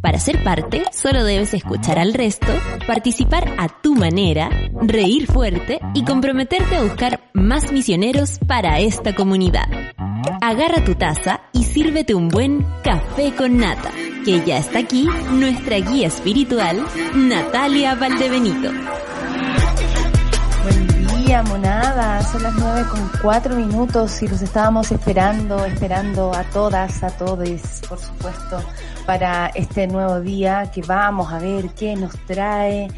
Para ser parte, solo debes escuchar al resto, participar a tu manera, reír fuerte y comprometerte a buscar más misioneros para esta comunidad. Agarra tu taza y sírvete un buen café con nata, que ya está aquí nuestra guía espiritual, Natalia Valdebenito. Buen día, monada. Son las nueve con cuatro minutos y los estábamos esperando, esperando a todas, a todos, por supuesto, para este nuevo día que vamos a ver qué nos trae,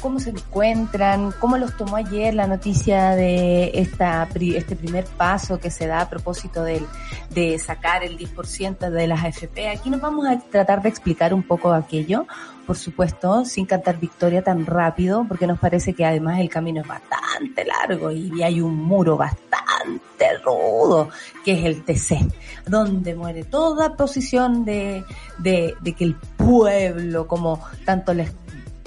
cómo se encuentran, cómo los tomó ayer la noticia de esta, este primer paso que se da a propósito del, de sacar el 10% de las AFP. Aquí nos vamos a tratar de explicar un poco aquello, por supuesto, sin cantar victoria tan rápido, porque nos parece que además el camino es bastante largo y hay un muro bastante rudo, que es el TC, donde muere toda posición de, de, de que el pueblo, como tanto les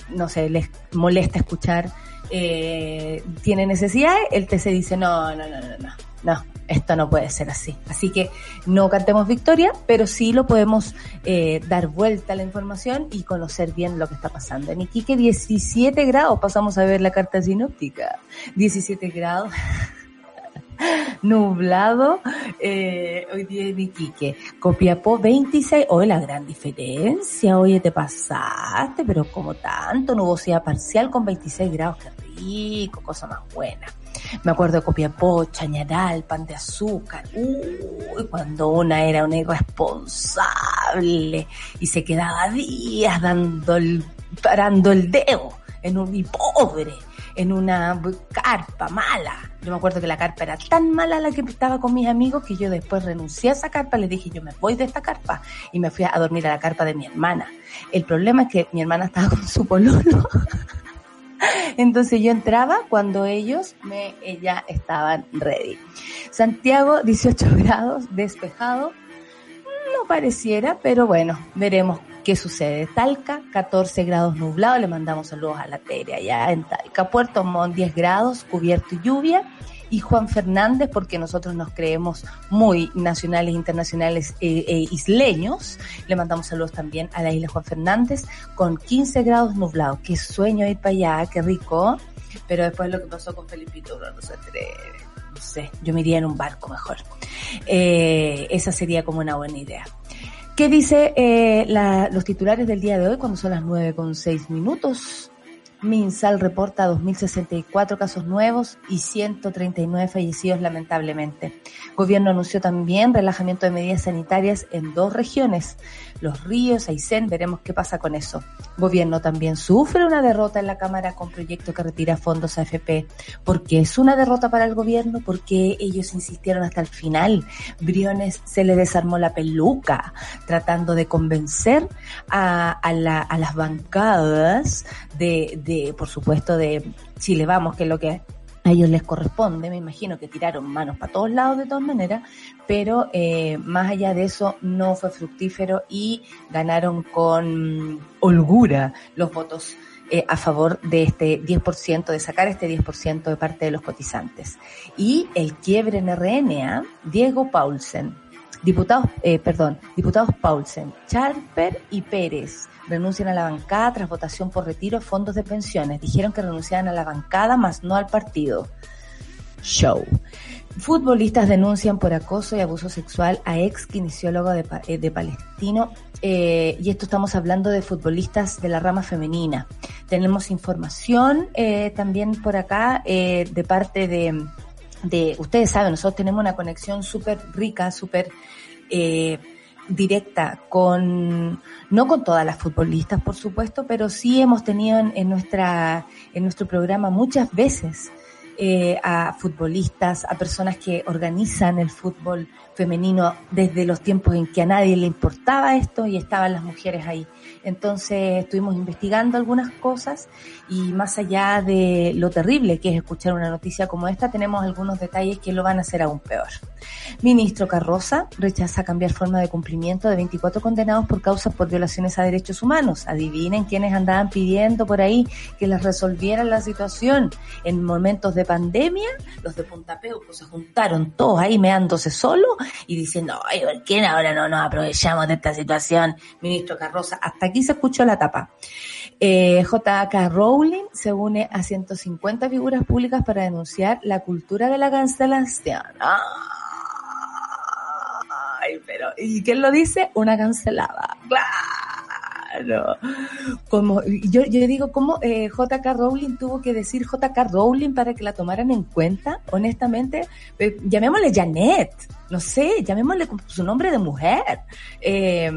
no sé, les molesta escuchar, eh, tiene necesidad, el TC dice, no, no, no, no, no, no, esto no puede ser así. Así que no cantemos victoria, pero sí lo podemos eh, dar vuelta a la información y conocer bien lo que está pasando. En Iquique 17 grados, pasamos a ver la carta sinóptica, 17 grados. nublado eh, hoy día en Iquique. Copiapó 26, hoy la gran diferencia, oye te pasaste, pero como tanto, nubosidad parcial con 26 grados, qué rico, cosa más buena. Me acuerdo de Copiapó, Chañaral, pan de azúcar. Uy, cuando una era una irresponsable y se quedaba días dando el, parando el dedo en un y pobre en una carpa mala. Yo me acuerdo que la carpa era tan mala la que estaba con mis amigos que yo después renuncié a esa carpa, le dije yo me voy de esta carpa y me fui a dormir a la carpa de mi hermana. El problema es que mi hermana estaba con su pololo. Entonces yo entraba cuando ellos me ya estaban ready. Santiago 18 grados despejado. No pareciera, pero bueno, veremos ¿Qué sucede? Talca, 14 grados nublado, le mandamos saludos a la Tere allá en Talca. Puerto Montt, 10 grados, cubierto y lluvia. Y Juan Fernández, porque nosotros nos creemos muy nacionales, internacionales e, e isleños, le mandamos saludos también a la isla Juan Fernández, con 15 grados nublado. Qué sueño ir para allá, qué rico. Pero después lo que pasó con Felipito, no se. No sé, yo me iría en un barco mejor. Eh, esa sería como una buena idea. ¿Qué dice eh, la, los titulares del día de hoy cuando son las nueve con seis minutos? Minsal reporta 2.064 casos nuevos y 139 fallecidos lamentablemente. Gobierno anunció también relajamiento de medidas sanitarias en dos regiones, Los Ríos, Aysén, veremos qué pasa con eso. Gobierno también sufre una derrota en la Cámara con proyecto que retira fondos a AFP. porque es una derrota para el gobierno? Porque ellos insistieron hasta el final. Briones se le desarmó la peluca tratando de convencer a, a, la, a las bancadas de por supuesto, de Chile Vamos, que es lo que a ellos les corresponde, me imagino que tiraron manos para todos lados de todas maneras, pero eh, más allá de eso no fue fructífero y ganaron con holgura los votos eh, a favor de este 10%, de sacar este 10% de parte de los cotizantes. Y el quiebre en RNA, Diego Paulsen, diputados, eh, perdón, diputados Paulsen, Charper y Pérez renuncian a la bancada tras votación por retiro fondos de pensiones. Dijeron que renunciaban a la bancada, más no al partido. Show. Futbolistas denuncian por acoso y abuso sexual a ex kinesiólogo de, eh, de Palestino. Eh, y esto estamos hablando de futbolistas de la rama femenina. Tenemos información eh, también por acá de parte de, de, ustedes saben, nosotros tenemos una conexión súper rica, súper directa con, no con todas las futbolistas, por supuesto, pero sí hemos tenido en, nuestra, en nuestro programa muchas veces eh, a futbolistas, a personas que organizan el fútbol femenino desde los tiempos en que a nadie le importaba esto y estaban las mujeres ahí. Entonces estuvimos investigando algunas cosas y más allá de lo terrible que es escuchar una noticia como esta, tenemos algunos detalles que lo van a hacer aún peor. Ministro Carroza rechaza cambiar forma de cumplimiento de 24 condenados por causas por violaciones a derechos humanos. Adivinen quiénes andaban pidiendo por ahí que les resolvieran la situación. En momentos de pandemia, los de Punta Peuco se juntaron todos ahí meándose solo y diciendo, ay, ¿por qué ahora no nos aprovechamos de esta situación? Ministro Carroza, hasta aquí se escuchó la tapa. Eh, J.K. Rowling se une a 150 figuras públicas para denunciar la cultura de la cancelación. Ay, pero, ¿y quién lo dice? Una cancelada. Como, yo, yo digo, ¿cómo eh, JK Rowling tuvo que decir JK Rowling para que la tomaran en cuenta? Honestamente, eh, llamémosle Janet no sé, llamémosle su nombre de mujer. Eh,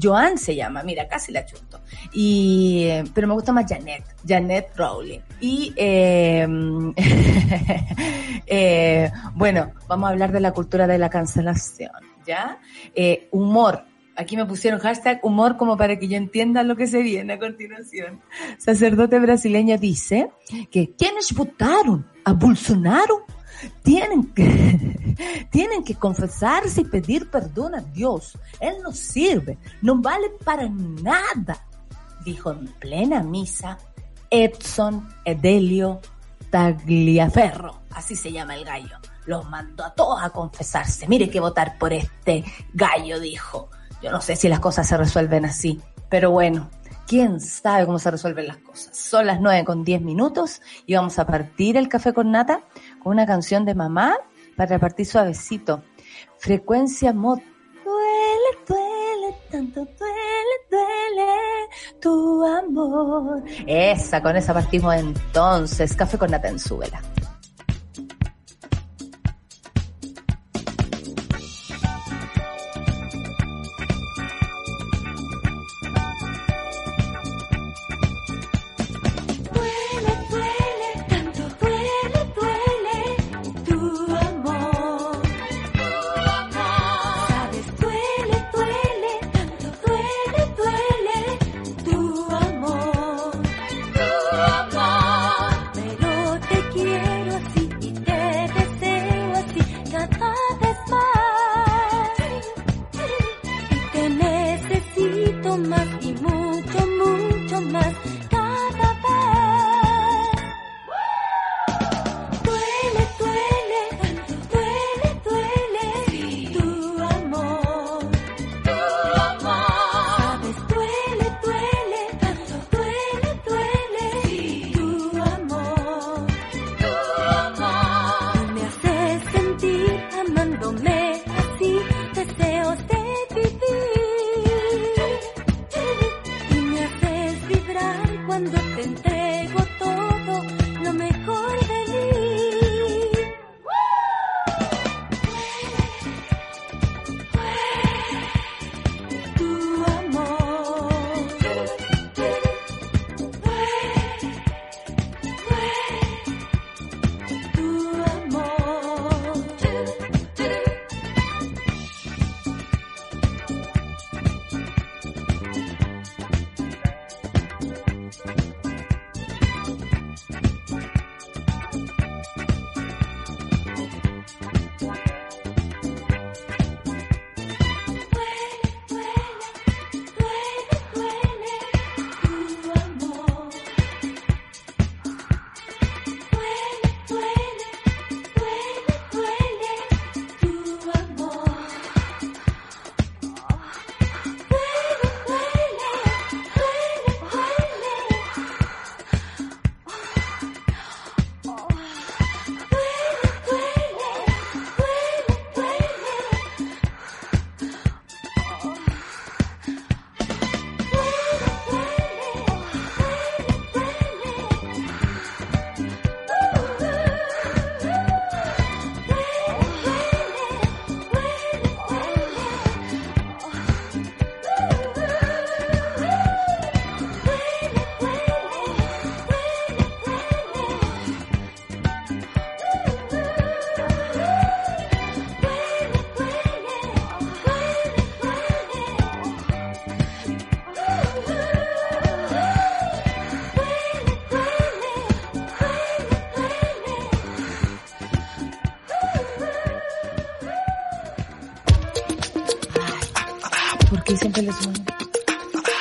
Joan se llama, mira, casi la chunto. Y, pero me gusta más Janet, Janet Rowling. Y eh, eh, bueno, vamos a hablar de la cultura de la cancelación, ¿ya? Eh, humor. Aquí me pusieron hashtag humor como para que yo entienda lo que se viene a continuación. Sacerdote brasileño dice que quienes votaron a Bolsonaro tienen que, tienen que confesarse y pedir perdón a Dios. Él no sirve, no vale para nada, dijo en plena misa Edson Edelio Tagliaferro, así se llama el gallo. Los mandó a todos a confesarse. Mire que votar por este gallo, dijo. Yo no sé si las cosas se resuelven así, pero bueno, quién sabe cómo se resuelven las cosas. Son las nueve con diez minutos y vamos a partir el café con nata una canción de mamá para repartir suavecito. Frecuencia mod. Duele, duele, tanto duele, duele tu amor. Esa, con esa partimos entonces. Café con nata en vela.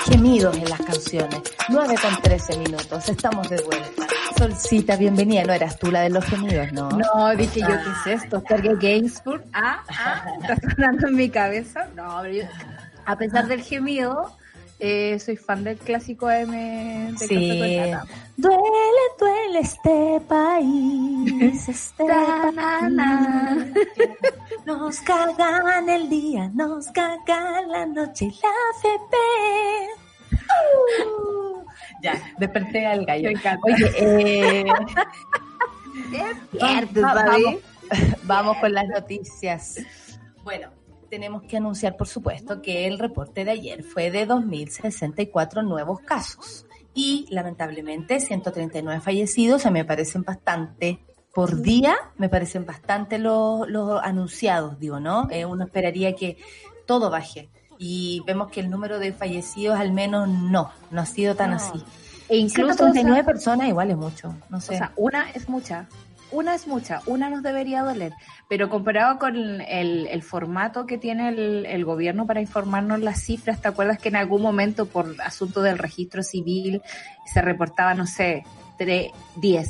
Gemidos en las canciones. 9 con 13 minutos, estamos de vuelta. Solcita, bienvenida. No eras tú la de los gemidos, ¿no? No, dije yo, ¿qué es esto? Sergey Gainsbourg. Ah, ah, está sonando en mi cabeza. No, pero yo, a pesar del gemido, eh, soy fan del clásico M de sí. Duele, duele este país, este país. Nos cagan el día, nos cagan la noche y la FP. Uh. Ya, desperté al gallo. Oye, eh, vamos, vamos con las noticias. Bueno, tenemos que anunciar, por supuesto, que el reporte de ayer fue de 2.064 nuevos casos y lamentablemente 139 fallecidos, a mí me parecen bastante por día, me parecen bastante los, los anunciados, digo, ¿no? Eh, uno esperaría que todo baje y vemos que el número de fallecidos al menos no, no ha sido tan así. E incluso 139 personas igual es mucho, no sé. O sea, una es mucha, una es mucha, una nos debería doler, pero comparado con el, formato que tiene el, gobierno para informarnos las cifras, ¿te acuerdas que en algún momento por asunto del registro civil se reportaba, no sé, 3, 10,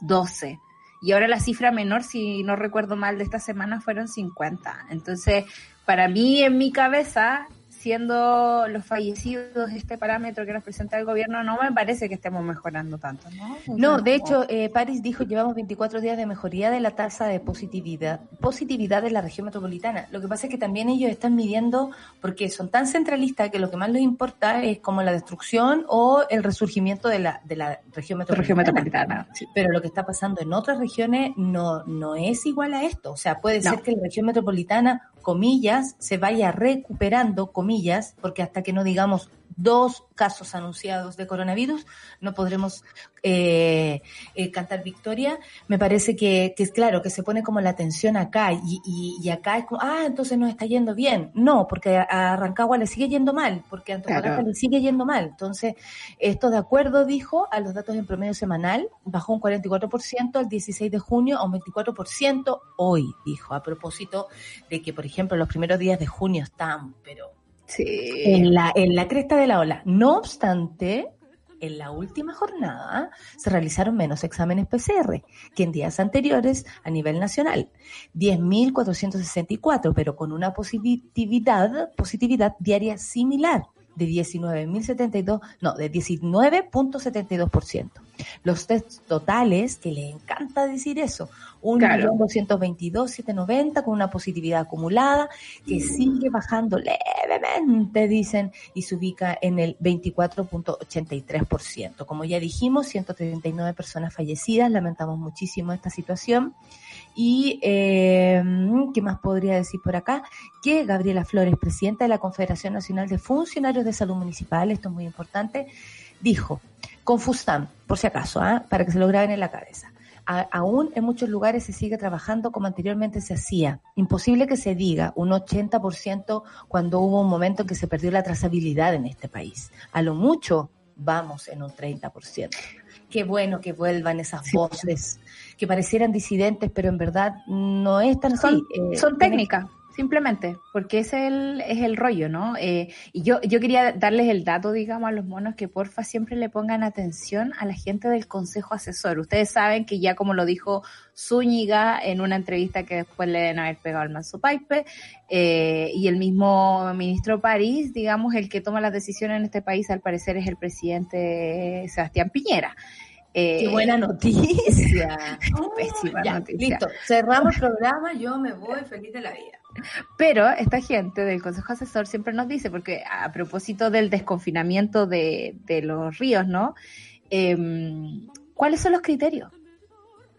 12? Y ahora la cifra menor, si no recuerdo mal, de esta semana fueron 50. Entonces, para mí, en mi cabeza, siendo los fallecidos este parámetro que nos presenta el gobierno, no me parece que estemos mejorando tanto, ¿no? no, de hecho, eh, París dijo llevamos 24 días de mejoría de la tasa de positividad, positividad de la región metropolitana. Lo que pasa es que también ellos están midiendo, porque son tan centralistas que lo que más les importa es como la destrucción o el resurgimiento de la, de la región metropolitana. Pero lo que está pasando en otras regiones no, no es igual a esto. O sea, puede ser que la región metropolitana comillas, se vaya recuperando, comillas, porque hasta que no digamos dos casos anunciados de coronavirus, no podremos eh, eh, cantar victoria. Me parece que, es claro, que se pone como la atención acá y, y, acá es como, ah, entonces nos está yendo bien. No, porque a Rancagua le sigue yendo mal, porque a Antofagasta le sigue yendo mal. Entonces, esto de acuerdo, dijo, a los datos en promedio semanal, bajó un 44% el 16 de junio a un 24% hoy, dijo, a propósito de que, por ejemplo, los primeros días de junio están, pero en, la, en la cresta de la ola. No obstante, en la última jornada se realizaron menos exámenes PCR que en días anteriores a nivel nacional. 10.464, pero con una positividad, positividad diaria similar de 19.072, no, de 19.72%. Los test totales, que le encanta decir eso, 1.222.790 con una positividad acumulada que sigue bajando levemente, dicen, y se ubica en el 24.83%. Como ya dijimos, 139 personas fallecidas, lamentamos muchísimo esta situación. Y, eh, ¿qué más podría decir por acá? Que Gabriela Flores, presidenta de la Confederación Nacional de Funcionarios de Salud Municipal, esto es muy importante, dijo, con Fustam, por si acaso, ¿ah? para que se lo graben en la cabeza. Aún en muchos lugares se sigue trabajando como anteriormente se hacía. Imposible que se diga un 80% cuando hubo un momento en que se perdió la trazabilidad en este país. A lo mucho vamos en un 30%. Qué bueno que vuelvan esas voces que parecieran disidentes, pero en verdad no es tan son, así. son eh, técnicas simplemente, porque es el, es el rollo, ¿no? Eh, y yo, yo quería darles el dato, digamos, a los monos que porfa siempre le pongan atención a la gente del Consejo Asesor. Ustedes saben que ya como lo dijo Zúñiga en una entrevista que después le deben haber pegado al manso Paipe, eh, y el mismo ministro París, digamos, el que toma las decisiones en este país al parecer es el presidente Sebastián Piñera. Qué eh, buena noticia. Pésima noticia. Listo, cerramos el programa, yo me voy feliz de la vida. Pero esta gente del Consejo Asesor siempre nos dice, porque a propósito del desconfinamiento de, los ríos, ¿no? Em, ¿Cuáles son los criterios?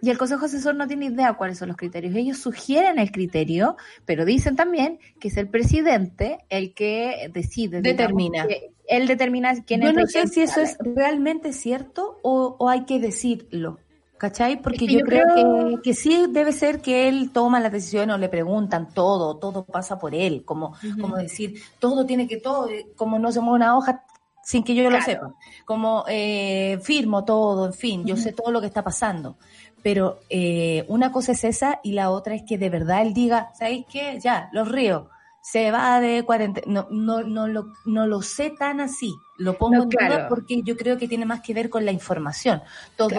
Y el Consejo Asesor no tiene idea cuáles son los criterios. Ellos sugieren el criterio, pero dicen también que es el presidente el que decide. Determina. él determina quién es. Yo no sé si eso es realmente cierto o, hay que decirlo. ¿Cachai? Porque yo, creo, Que, sí debe ser que él toma las decisiones o le preguntan todo, todo pasa por él, como, como decir, todo tiene que, todo, como no se mueve una hoja sin que yo lo sepa, como eh, firmo todo, en fin, yo sé todo lo que está pasando. Pero eh, una cosa es esa y la otra es que de verdad él diga, ¿sabéis qué? Ya, los ríos se va de cuarentena. No, no, no, lo, no lo sé tan así. Lo pongo en duda porque yo creo que tiene más que ver con la información. Todo,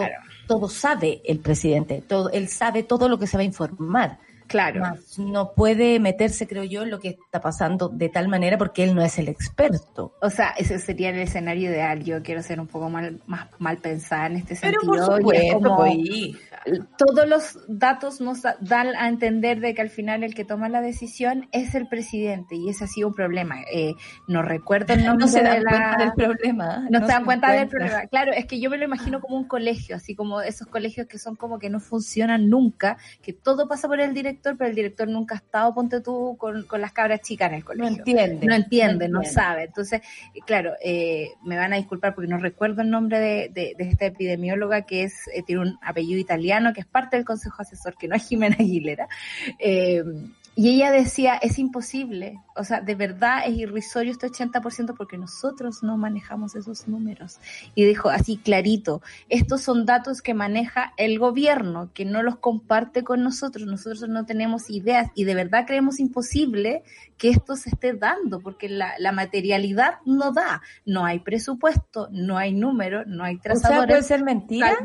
todo sabe el presidente, todo, él sabe todo lo que se va a informar. Claro. no puede meterse, creo yo, en lo que está pasando de tal manera porque él no es el experto. O sea, ese sería el escenario ideal. Yo quiero ser un poco mal, más mal pensada en este Pero sentido. Por supuesto, pues, todos los datos nos dan a entender de que al final el que toma la decisión es el presidente y ese ha sido un problema. Eh, no recuerdo el nombre no se dan de cuenta del problema. No, se dan cuenta del problema. Claro, es que yo me lo imagino como un colegio, así como esos colegios que son como que no funcionan nunca, que todo pasa por el director pero el director nunca ha estado, ponte tú, con, las cabras chicas en el colegio. No entiende. No entiende, no, sabe. Entonces, claro, eh, me van a disculpar porque no recuerdo el nombre de, esta epidemióloga que es eh, tiene un apellido italiano, que es parte del consejo asesor, que no es Jimena Aguilera. Eh, y ella decía, es imposible, o sea, de verdad es irrisorio este 80% porque nosotros no manejamos esos números. Y dijo así clarito, estos son datos que maneja el gobierno, que no los comparte con nosotros, nosotros no tenemos ideas y de verdad creemos imposible que esto se esté dando porque la, materialidad no da, no hay presupuesto, no hay número, no hay trazadores. O puede ser mentira.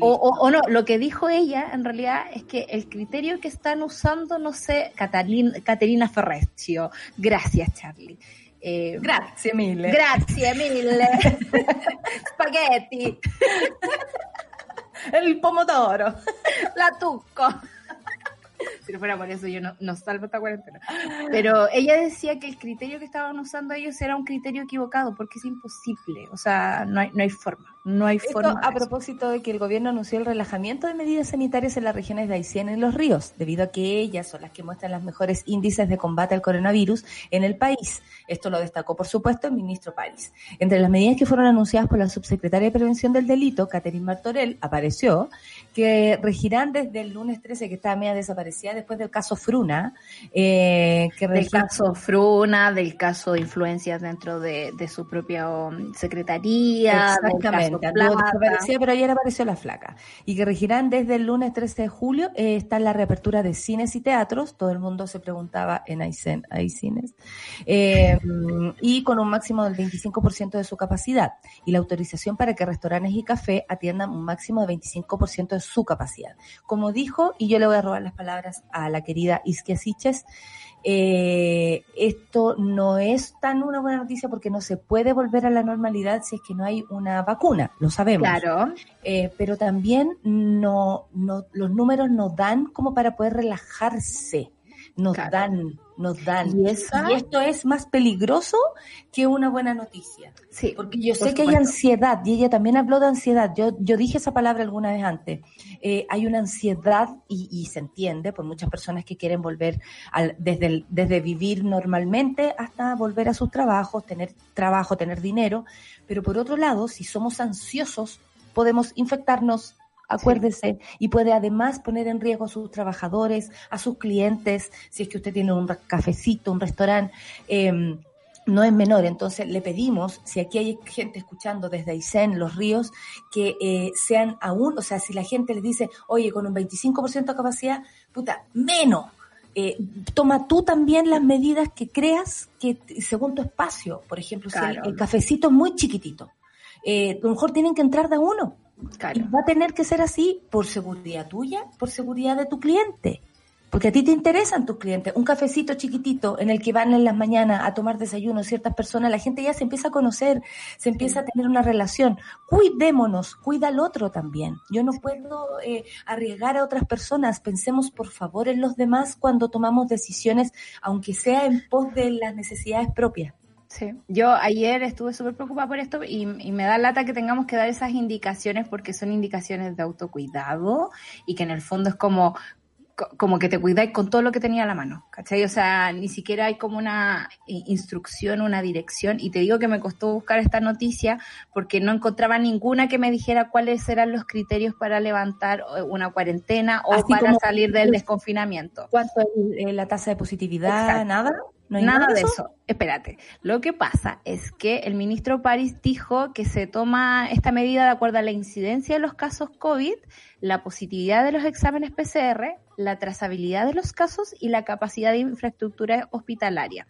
O, o, no, lo que dijo ella en realidad es que el criterio que están usando, no sé, Caterina, Caterina Ferreccio. Gracias, Charlie. Eh, grazie mille. Grazie mille. Spaghetti. El pomodoro. La tucco si no fuera por eso yo no, salvo esta cuarentena. Pero ella decía que el criterio que estaban usando ellos era un criterio equivocado porque es imposible, o sea, no hay, no hay forma, no hay forma. A propósito de que el gobierno anunció el relajamiento de medidas sanitarias en las regiones de Aysén y los ríos, debido a que ellas son las que muestran los mejores índices de combate al coronavirus en el país. Esto lo destacó, por supuesto, el ministro París. Entre las medidas que fueron anunciadas por la subsecretaria de Prevención del Delito, Catherine Martorell, apareció que regirán desde el lunes 13, que estaba media desaparecida después del caso Fruna. Eh, que del caso Fruna, del caso de influencias dentro de, su propia um, secretaría. Exactamente, desaparecida, pero ayer apareció la flaca. Y que regirán desde el lunes 13 de julio. Eh, está la reapertura de cines y teatros. Todo el mundo se preguntaba en Aysén, ¿hay cines? Eh, y con un máximo del 25% de su capacidad. Y la autorización para que restaurantes y café atiendan un máximo de 25% de su capacidad. Como dijo, y yo le voy a robar las palabras a la querida Isquia Siches, eh, esto no es tan una buena noticia porque no se puede volver a la normalidad si es que no hay una vacuna, lo sabemos. Claro. Eh, pero también no, no, los números no dan como para poder relajarse, nos dan nos dan. ¿Y, esto es más peligroso que una buena noticia. Sí, porque yo sé que hay ansiedad y ella también habló de ansiedad. Yo, yo dije esa palabra alguna vez antes. Eh, hay una ansiedad y, se entiende por muchas personas que quieren volver al, desde, desde vivir normalmente hasta volver a sus trabajos, tener trabajo, tener dinero. Pero por otro lado, si somos ansiosos, podemos infectarnos acuérdese, y puede además poner en riesgo a sus trabajadores, a sus clientes, si es que usted tiene un cafecito, un restaurante. Em, no es menor. Entonces le pedimos, si aquí hay gente escuchando desde Aysén, Los Ríos, que eh, sean aún, o sea, si la gente les dice, oye, con un 25% de capacidad, puta, menos. Eh, toma tú también las medidas que creas que según tu espacio. Por ejemplo, si el, cafecito es muy chiquitito, eh, a lo mejor tienen que entrar de uno va a tener que ser así por seguridad tuya, por seguridad de tu cliente. Porque a ti te interesan tus clientes. Un cafecito chiquitito en el que van en las mañanas a tomar desayuno ciertas personas, la gente ya se empieza a conocer, se empieza a tener una relación. Cuidémonos, cuida al otro también. Yo no puedo eh, arriesgar a otras personas. Pensemos por favor en los demás cuando tomamos decisiones, aunque sea en pos de las necesidades propias. Sí, yo ayer estuve súper preocupada por esto y, me da lata que tengamos que dar esas indicaciones porque son indicaciones de autocuidado y que en el fondo es como, como que te cuidáis con todo lo que tenía a la mano, ¿cachai? O sea, ni siquiera hay como una instrucción, una dirección. Y te digo que me costó buscar esta noticia porque no encontraba ninguna que me dijera cuáles eran los criterios para levantar eh, una cuarentena o para salir del desconfinamiento. ¿Cuánto es la tasa de positividad? ¿Nada? Nada de eso? Espérate. Lo que pasa es que el ministro París dijo que se toma esta medida de acuerdo a la incidencia de los casos COVID, la positividad de los exámenes PCR, la trazabilidad de los casos y la capacidad de infraestructura hospitalaria.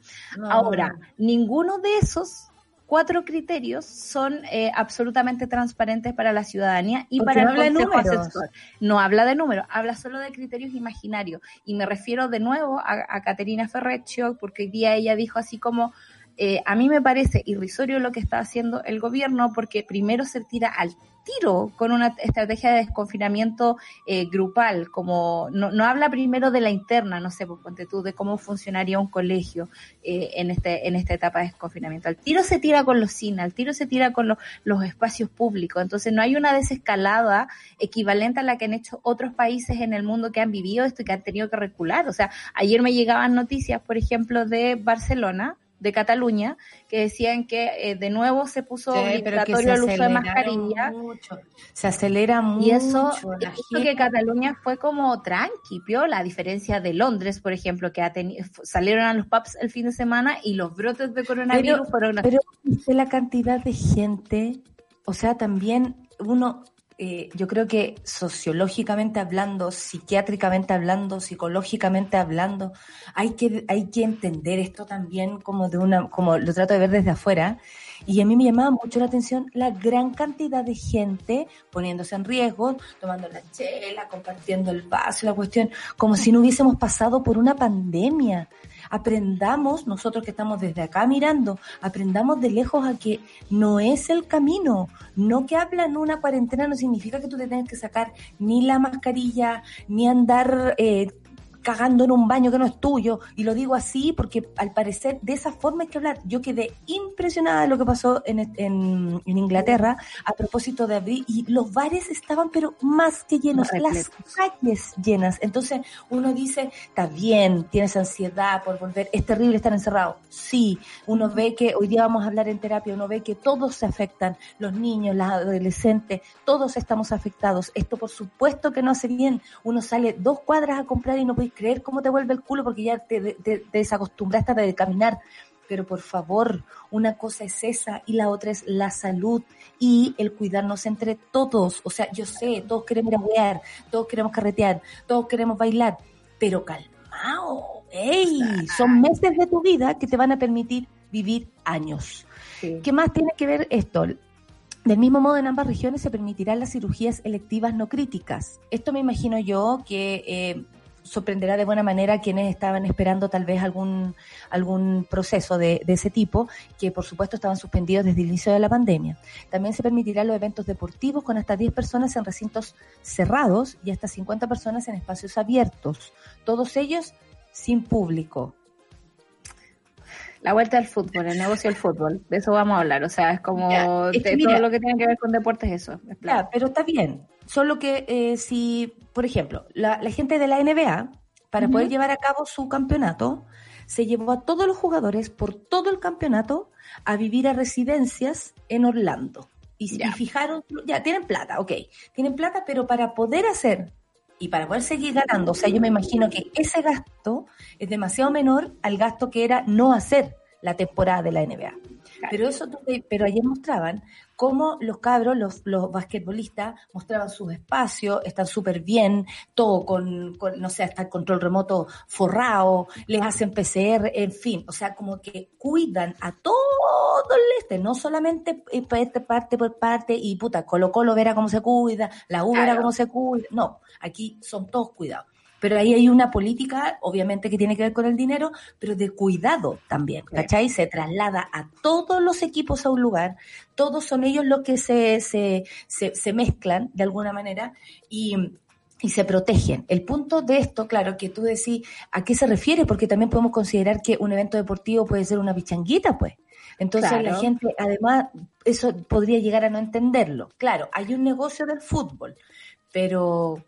Ahora, ninguno de esos cuatro criterios son eh, absolutamente transparentes para la ciudadanía y para el Consejo Asesor. No habla de números, habla solo de criterios imaginarios. Y me refiero de nuevo a, a Caterina Ferreccio, porque hoy día ella dijo así como eh, a mí me parece irrisorio lo que está haciendo el gobierno porque primero se tira al tiro con una estrategia de desconfinamiento eh, grupal, como no, no, habla primero de la interna, no sé, pues ponte tú, de cómo funcionaría un colegio eh, en, este, en esta etapa de desconfinamiento. Al tiro se tira con los cines, al tiro se tira con los espacios públicos, entonces no hay una desescalada equivalente a la que han hecho otros países en el mundo que han vivido esto y que han tenido que recular. O sea, ayer me llegaban noticias, por ejemplo, de Barcelona, de Cataluña que decían que eh, de nuevo se puso obligatorio el uso de mascarilla. Se acelera mucho. Y eso que Cataluña fue como tranqui, piola, a diferencia de Londres, por ejemplo, que salieron a los pubs el fin de semana y los brotes de coronavirus pero, fueron... Pero la cantidad de gente, o sea, también uno eh, yo creo que sociológicamente hablando, psiquiátricamente hablando, psicológicamente hablando, hay que, hay que entender esto también como de una, como lo trato de ver desde afuera. Y a mí me llamaba mucho la atención la gran cantidad de gente poniéndose en riesgo, tomando la chela, compartiendo el vaso, la cuestión, como si no hubiésemos pasado por una pandemia aprendamos, nosotros que estamos desde acá mirando, aprendamos de lejos a que no es el camino. No que hablan una cuarentena no significa que tú te tengas que sacar ni la mascarilla, ni andar eh, cagando en un baño que no es tuyo. Y lo digo así porque al parecer de esa forma hay que hablar. Yo quedé impresionada de lo que pasó en, en, Inglaterra a propósito de abril y los bares estaban pero más que llenos, las calles llenas. Entonces uno dice, está bien, tienes ansiedad por volver, es terrible estar encerrado. Sí, uno ve que hoy día vamos a hablar en terapia, uno ve que todos se afectan, los niños, las adolescentes, todos estamos afectados. Esto por supuesto que no hace bien. Uno sale dos cuadras a comprar y no puede creer cómo te vuelve el culo porque ya te, desacostumbraste de caminar. Pero por favor, una cosa es esa y la otra es la salud y el cuidarnos entre todos. O sea, yo sé, todos queremos ir a jugar, todos queremos carretear, todos queremos bailar, pero calmao, ¡ey! Son meses de tu vida que te van a permitir vivir años. ¿Qué más tiene que ver esto? Del mismo modo, en ambas regiones se permitirán las cirugías electivas no críticas. Esto me imagino yo que eh, sorprenderá de buena manera a quienes estaban esperando tal vez algún, algún proceso de, de, ese tipo, que por supuesto estaban suspendidos desde el inicio de la pandemia. También se permitirán los eventos deportivos con hasta 10 personas en recintos cerrados y hasta 50 personas en espacios abiertos, todos ellos sin público. La vuelta al fútbol, el negocio del fútbol, de eso vamos a hablar. O sea, es como todo lo que tiene que ver con deportes, eso. Claro, pero está bien. Solo que eh, si, por ejemplo, la, gente de la NBA, para poder llevar a cabo su campeonato, se llevó a todos los jugadores por todo el campeonato a vivir a residencias en Orlando. Y, y fijaron, ya, tienen plata, ok, tienen plata, pero para poder hacer y para poder seguir ganando, o sea, yo me imagino que ese gasto es demasiado menor al gasto que era no hacer la temporada de la NBA. Pero eso, pero ayer mostraban cómo los cabros, los, los basquetbolistas, mostraban sus espacios, están súper bien, todo con, no sé, hasta el control remoto forrado, les hacen PCR, en fin, o sea, como que cuidan a todo el este, no solamente eh, parte por parte y puta, Colo Colo verá cómo se cuida, la U verá cómo se cuida, no, aquí son todos cuidados. Pero ahí hay una política, obviamente, que tiene que ver con el dinero, pero de cuidado también, ¿cachai? Se traslada a todos los equipos a un lugar, todos son ellos los que se, se, se, se mezclan de alguna manera y, y se protegen. El punto de esto, claro, que tú decís, ¿a qué se refiere? Porque también podemos considerar que un evento deportivo puede ser una pichanguita, pues. Entonces la gente, además, eso podría llegar a no entenderlo. Claro, hay un negocio del fútbol, pero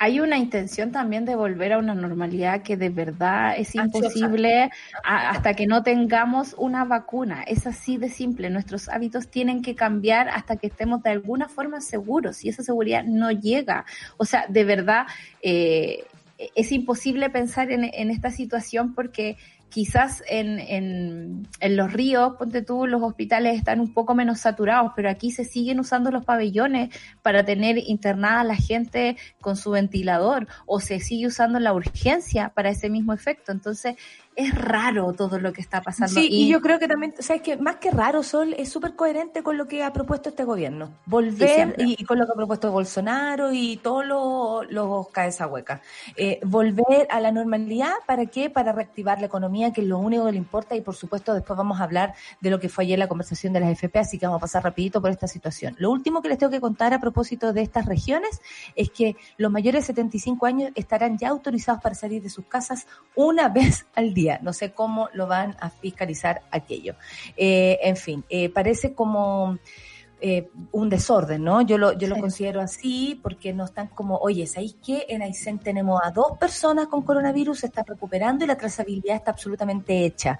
hay una intención también de volver a una normalidad que de verdad es imposible hasta que no tengamos una vacuna. Es así de simple. Nuestros hábitos tienen que cambiar hasta que estemos de alguna forma seguros y esa seguridad no llega. O sea, de verdad, eh, es imposible pensar en, esta situación porque quizás en, en, en, los ríos, ponte tú, los hospitales están un poco menos saturados, pero aquí se siguen usando los pabellones para tener internada a la gente con su ventilador o se sigue usando la urgencia para ese mismo efecto. Entonces, es raro todo lo que está pasando. Sí, y, yo creo que también, o sea, es que más que raro, Sol, es súper coherente con lo que ha propuesto este gobierno. Volver, y, con lo que ha propuesto Bolsonaro y todos los, los cabeza hueca. Eh, volver a la normalidad, ¿para qué? Para reactivar la economía, que es lo único que le importa, y por supuesto después vamos a hablar de lo que fue ayer la conversación de las FP, así que vamos a pasar rapidito por esta situación. Lo último que les tengo que contar a propósito de estas regiones es que los mayores de 75 años estarán ya autorizados para salir de sus casas una vez al día no sé cómo lo van a fiscalizar aquello. Eh, en fin, eh, parece como... Eh, un desorden, ¿no? Yo lo, yo lo considero así porque no están como, oye, ¿sabéis que en Aysén tenemos a dos personas con coronavirus, se está recuperando y la trazabilidad está absolutamente hecha?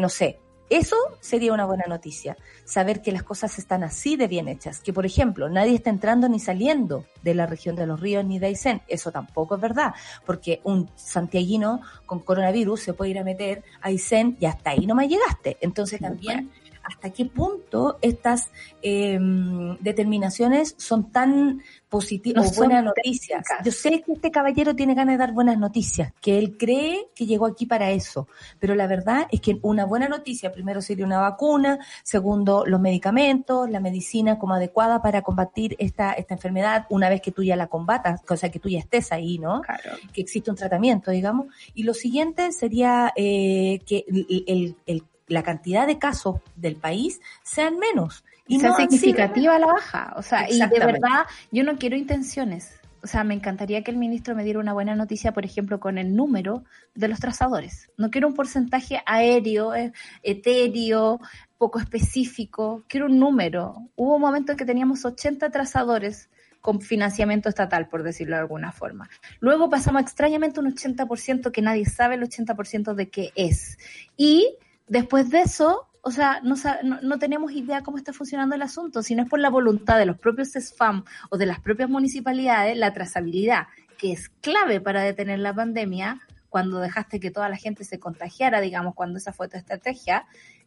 no sé, eso sería una buena noticia, saber que las cosas están así de bien hechas, que por ejemplo nadie está entrando ni saliendo de la región de los ríos ni de Aysén, eso tampoco es verdad, porque un santiaguino con coronavirus se puede ir a meter a Aysén y hasta ahí no me llegaste. Entonces también hasta qué punto estas em, determinaciones son tan positivas o buenas noticias. Yo sé que este caballero tiene ganas de dar buenas noticias, que él cree que llegó aquí para eso, pero la verdad es que una buena noticia, primero sería una vacuna, segundo los medicamentos, la medicina como adecuada para combatir esta, esta enfermedad una vez que tú ya la combatas, cosa que tú ya estés ahí, ¿no? Claro. Que existe un tratamiento, digamos. Y lo siguiente sería eh, que el, el la cantidad de casos del país sean menos. Y sea significativa la baja. O sea, y de verdad, yo no quiero intenciones. O sea, me encantaría que el ministro me diera una buena noticia, por ejemplo, con el número de los trazadores. No quiero un porcentaje aéreo, eh, etéreo, poco específico. Quiero un número. Hubo un momento en que teníamos 80 trazadores con financiamiento estatal, por decirlo de alguna forma. Luego pasamos extrañamente un 80% que nadie sabe el 80% de qué es. Y Después de eso, o sea, no, no, tenemos idea cómo está funcionando el asunto. Si no es por la voluntad de los propios SFAM o de las propias municipalidades, la trazabilidad, que es clave para detener la pandemia, cuando dejaste que toda la gente se contagiara, digamos, cuando esa fue tu estrategia,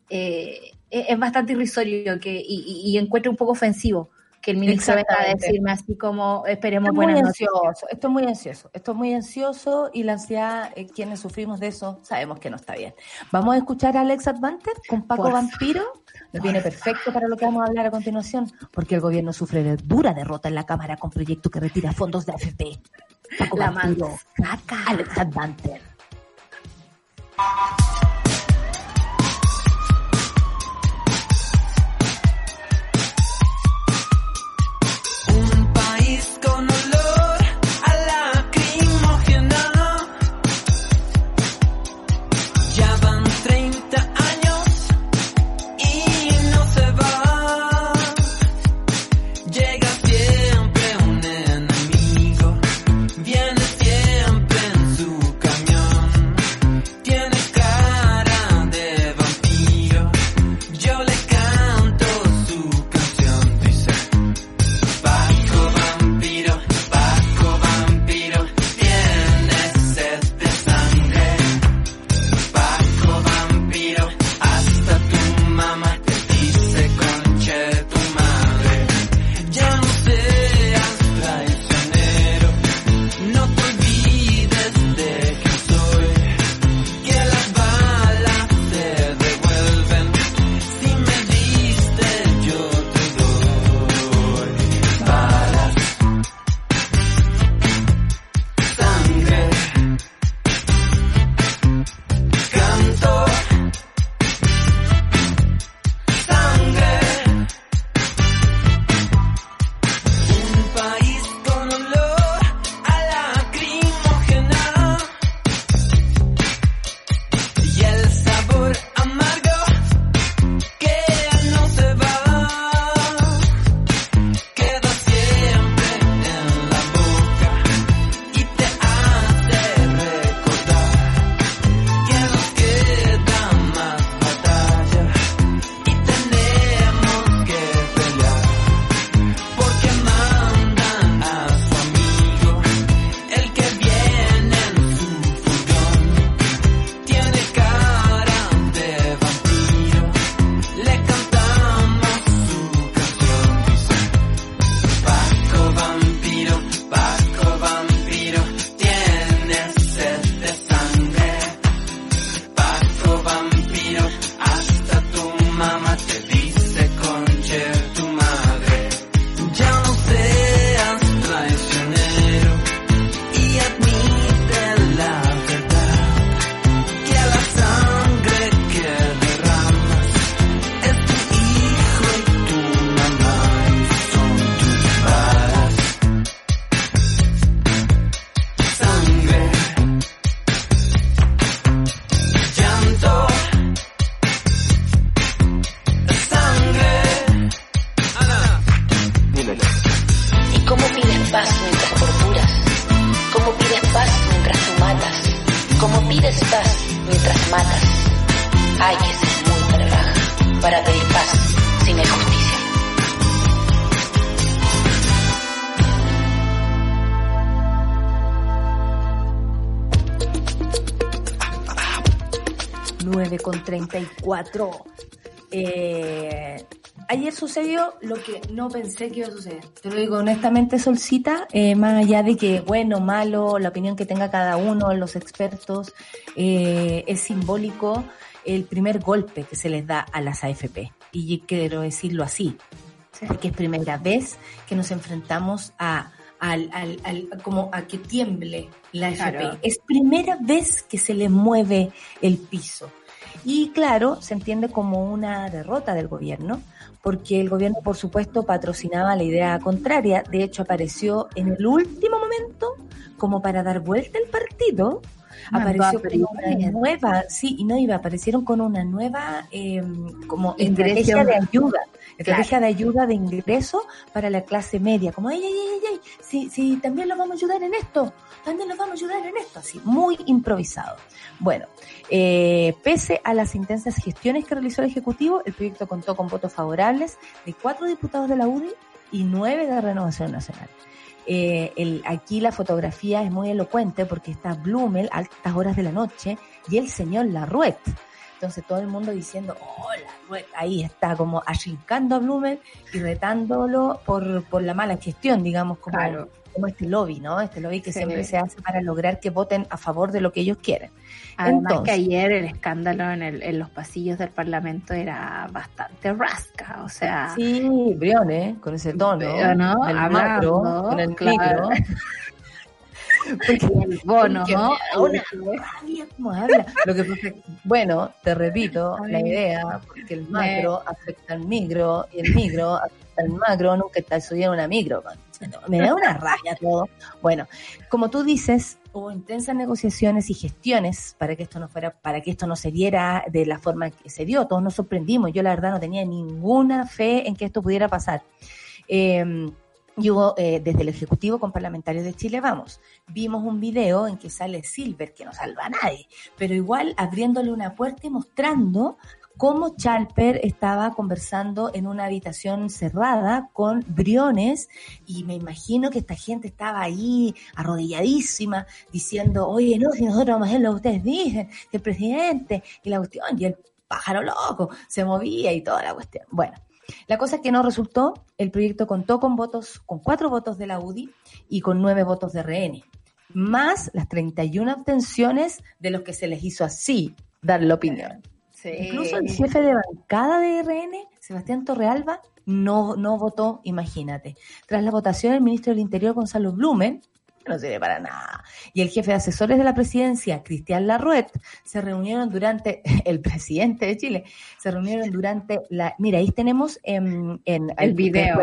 eh, es bastante irrisorio que, y, y encuentro un poco ofensivo que el ministro venga a decirme así como esperemos estoy buenas ansioso, Esto es muy ansioso, esto es muy ansioso y la ansiedad, eh, quienes sufrimos de eso, sabemos que no está bien. Vamos a escuchar a Alex Advanter con Paco Vampiro. Nos viene perfecto para lo que vamos a hablar a continuación, porque el gobierno sufre de dura derrota en la Cámara con proyecto que retira fondos de AFP. Paco la Vampiro, Alex Advanter. 4. Eh, ayer sucedió lo que no pensé que iba a suceder. Te lo digo honestamente, Solcita, eh, más allá de que bueno, malo, la opinión que tenga cada uno, los expertos, eh, es simbólico el primer golpe que se les da a las AFP. Y quiero decirlo así, sí. es primera vez que nos enfrentamos a al, al, al, como a que tiemble la claro. AFP. Es primera vez que se le mueve el piso. Y claro, se entiende como una derrota del gobierno, porque el gobierno, por supuesto, patrocinaba la idea contraria. De hecho, apareció en el último momento como para dar vuelta el partido. Apareció con una nueva, sí, y no iba, aparecieron con una nueva eh, como estrategia de ayuda, estrategia de ayuda de ingreso para la clase media, como, ay, ay, ay, ay, ay, sí, sí, también los vamos a ayudar en esto, también los vamos a ayudar en esto, así, muy improvisado. Bueno, eh, pese a las intensas gestiones que realizó el Ejecutivo, el proyecto contó con votos favorables de cuatro diputados de la UDI y nueve de Renovación Nacional. Eh, el, aquí la fotografía es muy elocuente porque está Blumel a altas horas de la noche y el señor Larruet. Entonces todo el mundo diciendo, oh, Larruet, ahí está como achincando a Blumel y retándolo por, por la mala gestión, digamos, como, Claro. Como este lobby, ¿no? Este lobby que Sí. siempre se hace para lograr que voten a favor de lo que ellos quieren. Además Entonces- que ayer el escándalo en, el, en los pasillos del Parlamento era bastante rasca, o sea, Sí, Briones, con ese tono, ¿no? el Hablando, macro, con el claro. micro. Porque el bono, Porque ¿no? cómo habla. Lo que pasa bueno, te repito la idea, porque el macro afecta al micro y el micro afecta al macro, nunca está subiendo una micro. Me da una rabia todo. Bueno, como tú dices, hubo intensas negociaciones y gestiones para que esto no fuera, para que esto no se diera de la forma que se dio. Todos nos sorprendimos. Yo la verdad no tenía ninguna fe en que esto pudiera pasar. Eh, y hubo eh, desde el Ejecutivo con parlamentarios de Chile, vamos, vimos un video en que sale Silver, que no salva a nadie, pero igual abriéndole una puerta y mostrando cómo Chalper estaba conversando en una habitación cerrada con Briones y me imagino que esta gente estaba ahí arrodilladísima diciendo, oye, no, si nosotros vamos a hacer lo que ustedes dicen, el presidente y la cuestión, y el pájaro loco se movía y toda la cuestión. Bueno, la cosa es que no resultó, el proyecto contó con votos, con cuatro votos de la UDI y con nueve votos de RN, más las 31 abstenciones de los que se les hizo así dar la opinión. Sí. Incluso el jefe de bancada de RN, Sebastián Torrealba, no, no votó, imagínate. Tras la votación, el ministro del Interior, Gonzalo Blumen, no sirve para nada, y el jefe de asesores de la presidencia, Cristian Larruet, se reunieron durante, el presidente de Chile, se reunieron durante la, mira, ahí tenemos en, en El video.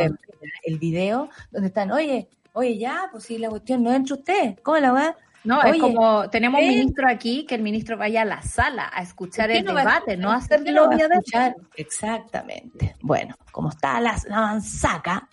el video donde están, oye, oye, ya, pues si la cuestión no entra usted, ¿cómo la va? No, Oye, es como tenemos un ministro aquí, que el ministro vaya a la sala a escuchar ¿Por qué el no a debate, no a ¿Por hacer lobby escuchar? Exactamente. Bueno, como está la, la manzaca,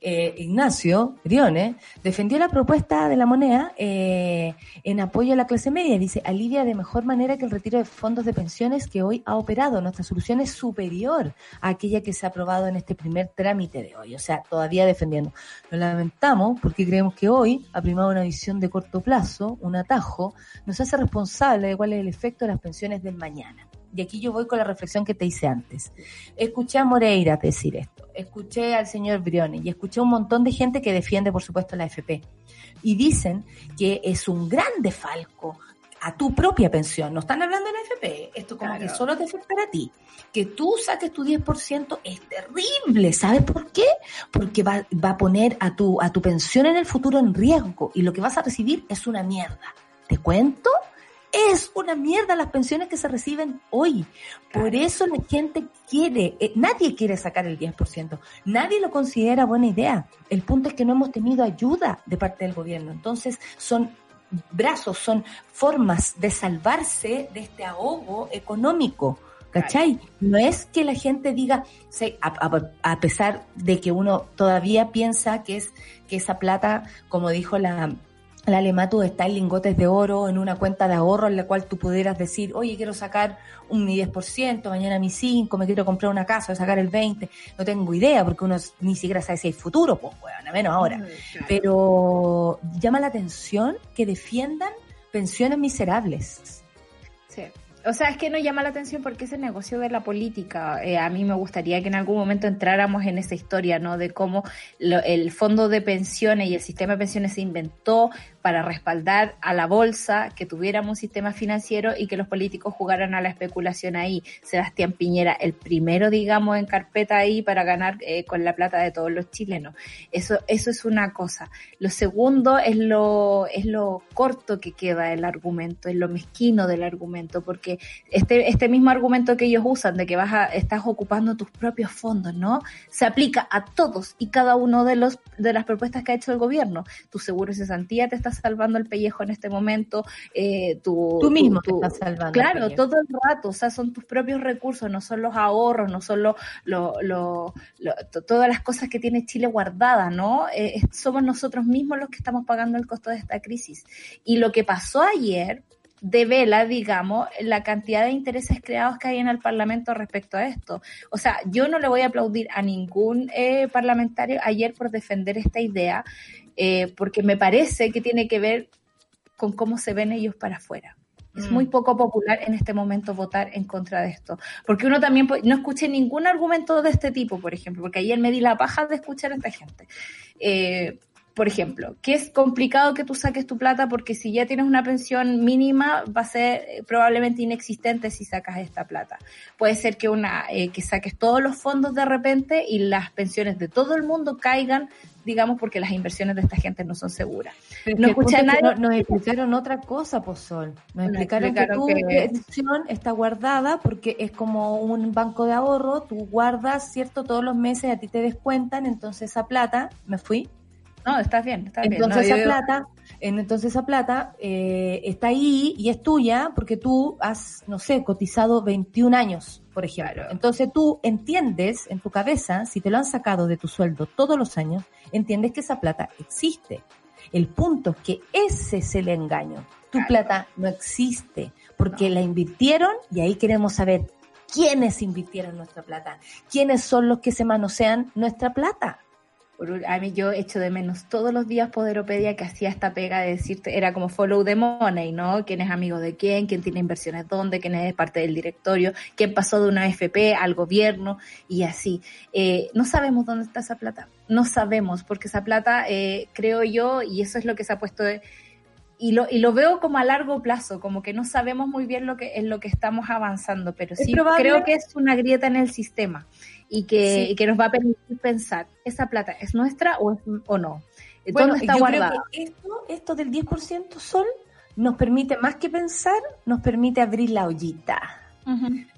eh, Ignacio Briones defendió la propuesta de la moneda eh, en apoyo a la clase media. Dice, alivia de mejor manera que el retiro de fondos de pensiones que hoy ha operado. Nuestra solución es superior a aquella que se ha aprobado en este primer trámite de hoy. O sea, todavía defendiendo. Lo lamentamos porque creemos que hoy ha primado una visión de corto plazo, un atajo, nos hace responsable de cuál es el efecto de las pensiones del mañana. Y aquí yo voy con la reflexión que te hice antes. Escuché a Moreira decir esto, escuché al señor Briones y escuché a un montón de gente que defiende, por supuesto, la FP. Y dicen que es un gran defalco a tu propia pensión. No están hablando de la FP, esto como Claro. que solo te afecta a ti. Que tú saques tu 10% es terrible. ¿Sabes por qué? Porque va, va a poner a tu, a tu pensión en el futuro en riesgo y lo que vas a recibir es una mierda. ¿Te cuento? Es una mierda las pensiones que se reciben hoy. Por eso la gente quiere, eh, nadie quiere sacar el 10%, nadie lo considera buena idea. El punto es que no hemos tenido ayuda de parte del gobierno. Entonces son brazos, son formas de salvarse de este ahogo económico. ¿Cachai? No es que la gente diga, sí, a, a- a pesar de que uno todavía piensa que es que esa plata, como dijo la, la Alematu está en lingotes de oro, en una cuenta de ahorro en la cual tú pudieras decir, oye, quiero sacar un mi 10%, mañana mi 5, me quiero comprar una casa, a sacar el 20, no tengo idea, porque uno ni siquiera sabe si hay futuro, pues bueno, menos ahora. Pero llama la atención que defiendan pensiones miserables. Sí. O sea, es que no llama la atención porque es el negocio de la política. Eh, a mí me gustaría que en algún momento entráramos en esa historia, ¿no? De cómo el fondo de pensiones y el sistema de pensiones se inventó para respaldar a la bolsa, que tuviéramos un sistema financiero y que los políticos jugaran a la especulación ahí. Sebastián Piñera, el primero, digamos, en carpeta ahí para ganar eh, con la plata de todos los chilenos. Eso, eso es una cosa. Lo segundo es lo, es lo corto que queda el argumento, es lo mezquino del argumento, porque este, este mismo argumento que ellos usan de que vas a, estás ocupando tus propios fondos, ¿no? Se aplica a todos y cada uno de los, de las propuestas que ha hecho el gobierno. Tu seguro de cesantía te está salvando el pellejo en este momento, eh, tú mismo te estás salvando. Claro, todo el rato, o sea, son tus propios recursos, no son los ahorros, no son lo, lo, todas las cosas que tiene Chile guardada, ¿no? Eh, somos nosotros mismos los que estamos pagando el costo de esta crisis. Y lo que pasó ayer devela, digamos, la cantidad de intereses creados que hay en el Parlamento respecto a esto. O sea, yo no le voy a aplaudir a ningún eh, parlamentario ayer por defender esta idea, eh, porque me parece que tiene que ver con cómo se ven ellos para afuera. Es muy mm. poco popular en este momento votar en contra de esto. Porque uno también, no escuché ningún argumento de este tipo, por ejemplo, porque ayer me di la paja de escuchar a esta gente. Eh, por ejemplo, que es complicado que tú saques tu plata porque si ya tienes una pensión mínima va a ser eh, probablemente inexistente si sacas esta plata. Puede ser que una eh, que saques todos los fondos de repente y las pensiones de todo el mundo caigan, digamos, porque las inversiones de esta gente no son seguras. no escuché nada. Nos, explicaron otra cosa, Pozol. Nos, explicaron, que tu pensión está guardada porque es como un banco de ahorro, tú guardas, ¿cierto? Todos los meses a ti te descuentan, entonces esa plata, me fui, no, estás bien, estás entonces bien. esa plata, entonces esa plata eh, está ahí y es tuya porque tú has, no sé, cotizado 21 años, por ejemplo. Entonces tú entiendes en tu cabeza, si te lo han sacado de tu sueldo todos los años, entiendes que esa plata existe. El punto es que ese es el engaño. Tu plata no existe porque la invirtieron y ahí queremos saber quiénes invirtieron nuestra plata, quiénes son los que se manosean nuestra plata a mí yo echo de menos todos los días Poderopedia que hacía esta pega de decirte, era como follow the money, ¿no? ¿Quién es amigo de quién? ¿Quién tiene inversiones dónde? ¿Quién es parte del directorio? ¿Quién pasó de una FP al gobierno? Y así. Eh, no sabemos dónde está esa plata. No sabemos, porque esa plata, eh, creo yo, y eso es lo que se ha puesto... De, y lo, y lo veo como a largo plazo, como que no sabemos muy bien lo que, en lo que estamos avanzando, pero sí creo que es una grieta en el sistema y que, que nos va a permitir pensar, ¿esa plata es nuestra o, o no? ¿Dónde está guardada? esto, esto del 10% sol nos permite, más que pensar, nos permite abrir la ollita.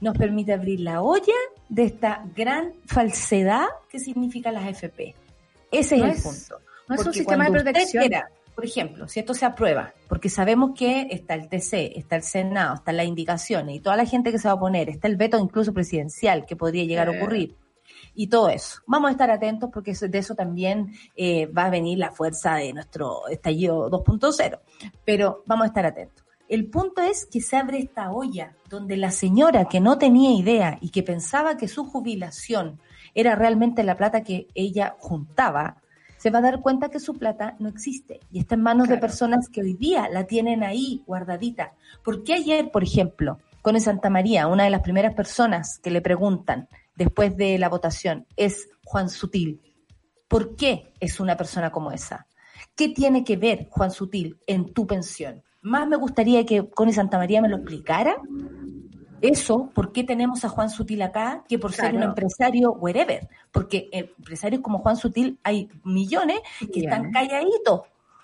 Nos permite abrir la olla de esta gran falsedad que significa las FP. Ese es el punto. No es un sistema de protección. Por ejemplo, si esto se aprueba, porque sabemos que está el TC, está el Senado, están las indicaciones y toda la gente que se va a poner, está el veto incluso presidencial que podría llegar a ocurrir y todo eso. Vamos a estar atentos porque de eso también eh, va a venir la fuerza de nuestro estallido 2.0, pero vamos a estar atentos. El punto es que se abre esta olla donde la señora que no tenía idea y que pensaba que su jubilación era realmente la plata que ella juntaba, se va a dar cuenta que su plata no existe y está en manos de personas que hoy día la tienen ahí guardadita. ¿Por qué ayer, por ejemplo, con Santa María, una de las primeras personas que le preguntan, después de la votación es Juan Sutil. ¿Por qué es una persona como esa? ¿Qué tiene que ver Juan Sutil en tu pensión? Más me gustaría que Connie Santa María me lo explicara. Eso, ¿por qué tenemos a Juan Sutil acá? Que por ser un empresario wherever. Porque empresarios como Juan Sutil hay millones que están calladitos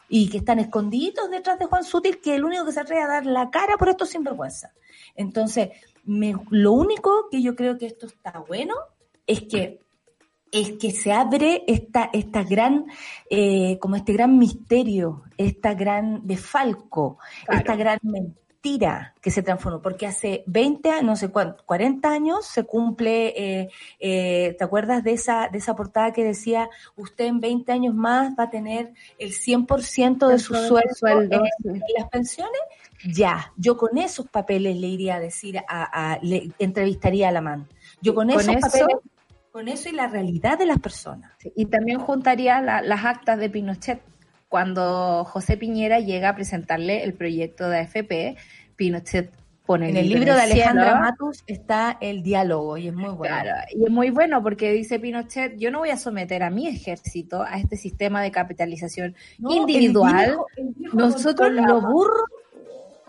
y que están escondidos detrás de Juan Sutil, que es el único que se atreve a dar la cara por esto sinvergüenza. Entonces, lo único que yo creo que esto está bueno es que es que se abre esta, esta gran, eh, como este gran misterio, esta gran defalco, esta gran mentira mentira que se transformó, porque hace 20, no sé cuánto, 40 años se cumple, eh, eh, ¿te acuerdas de esa, de esa portada que decía, usted en 20 años más va a tener el 100% de su sueldo, en, las pensiones? Ya, yo con esos papeles le iría a decir, a, le entrevistaría a la man. Yo con, esos papeles con eso y la realidad de las personas. y también juntaría las actas de Pinochet. Cuando José Piñera llega a presentarle el proyecto de AFP, Pinochet pone en el libro de Alejandra Matus está el diálogo y es muy bueno. Claro, y es muy bueno porque dice Pinochet, yo no voy a someter a mi ejército a este sistema de capitalización individual. Nosotros los burros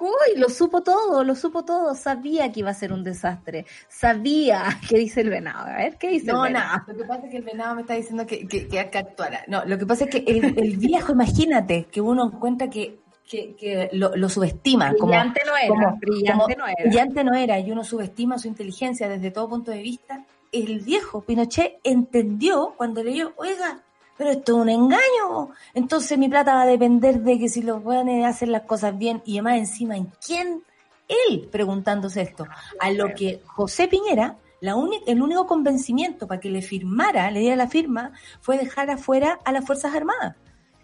Uy, lo supo todo, lo supo todo. Sabía que iba a ser un desastre. Sabía que dice el venado. A ver, ¿qué dice el venado? No, lo que pasa es que el venado me está diciendo que, que, que, actuara. No, lo que pasa es que el, viejo, imagínate, que uno encuentra que que, lo, subestima. Brillante no era, brillante no era. Brillante no era, y uno subestima su inteligencia desde todo punto de vista. El viejo Pinochet entendió cuando leyó, oiga, pero esto es un engaño. Entonces mi plata va a depender de que si los a hacer las cosas bien y además encima en quién él preguntándose esto. A lo que José Piñera, la el único convencimiento para que le firmara, le diera la firma, fue dejar afuera a las Fuerzas Armadas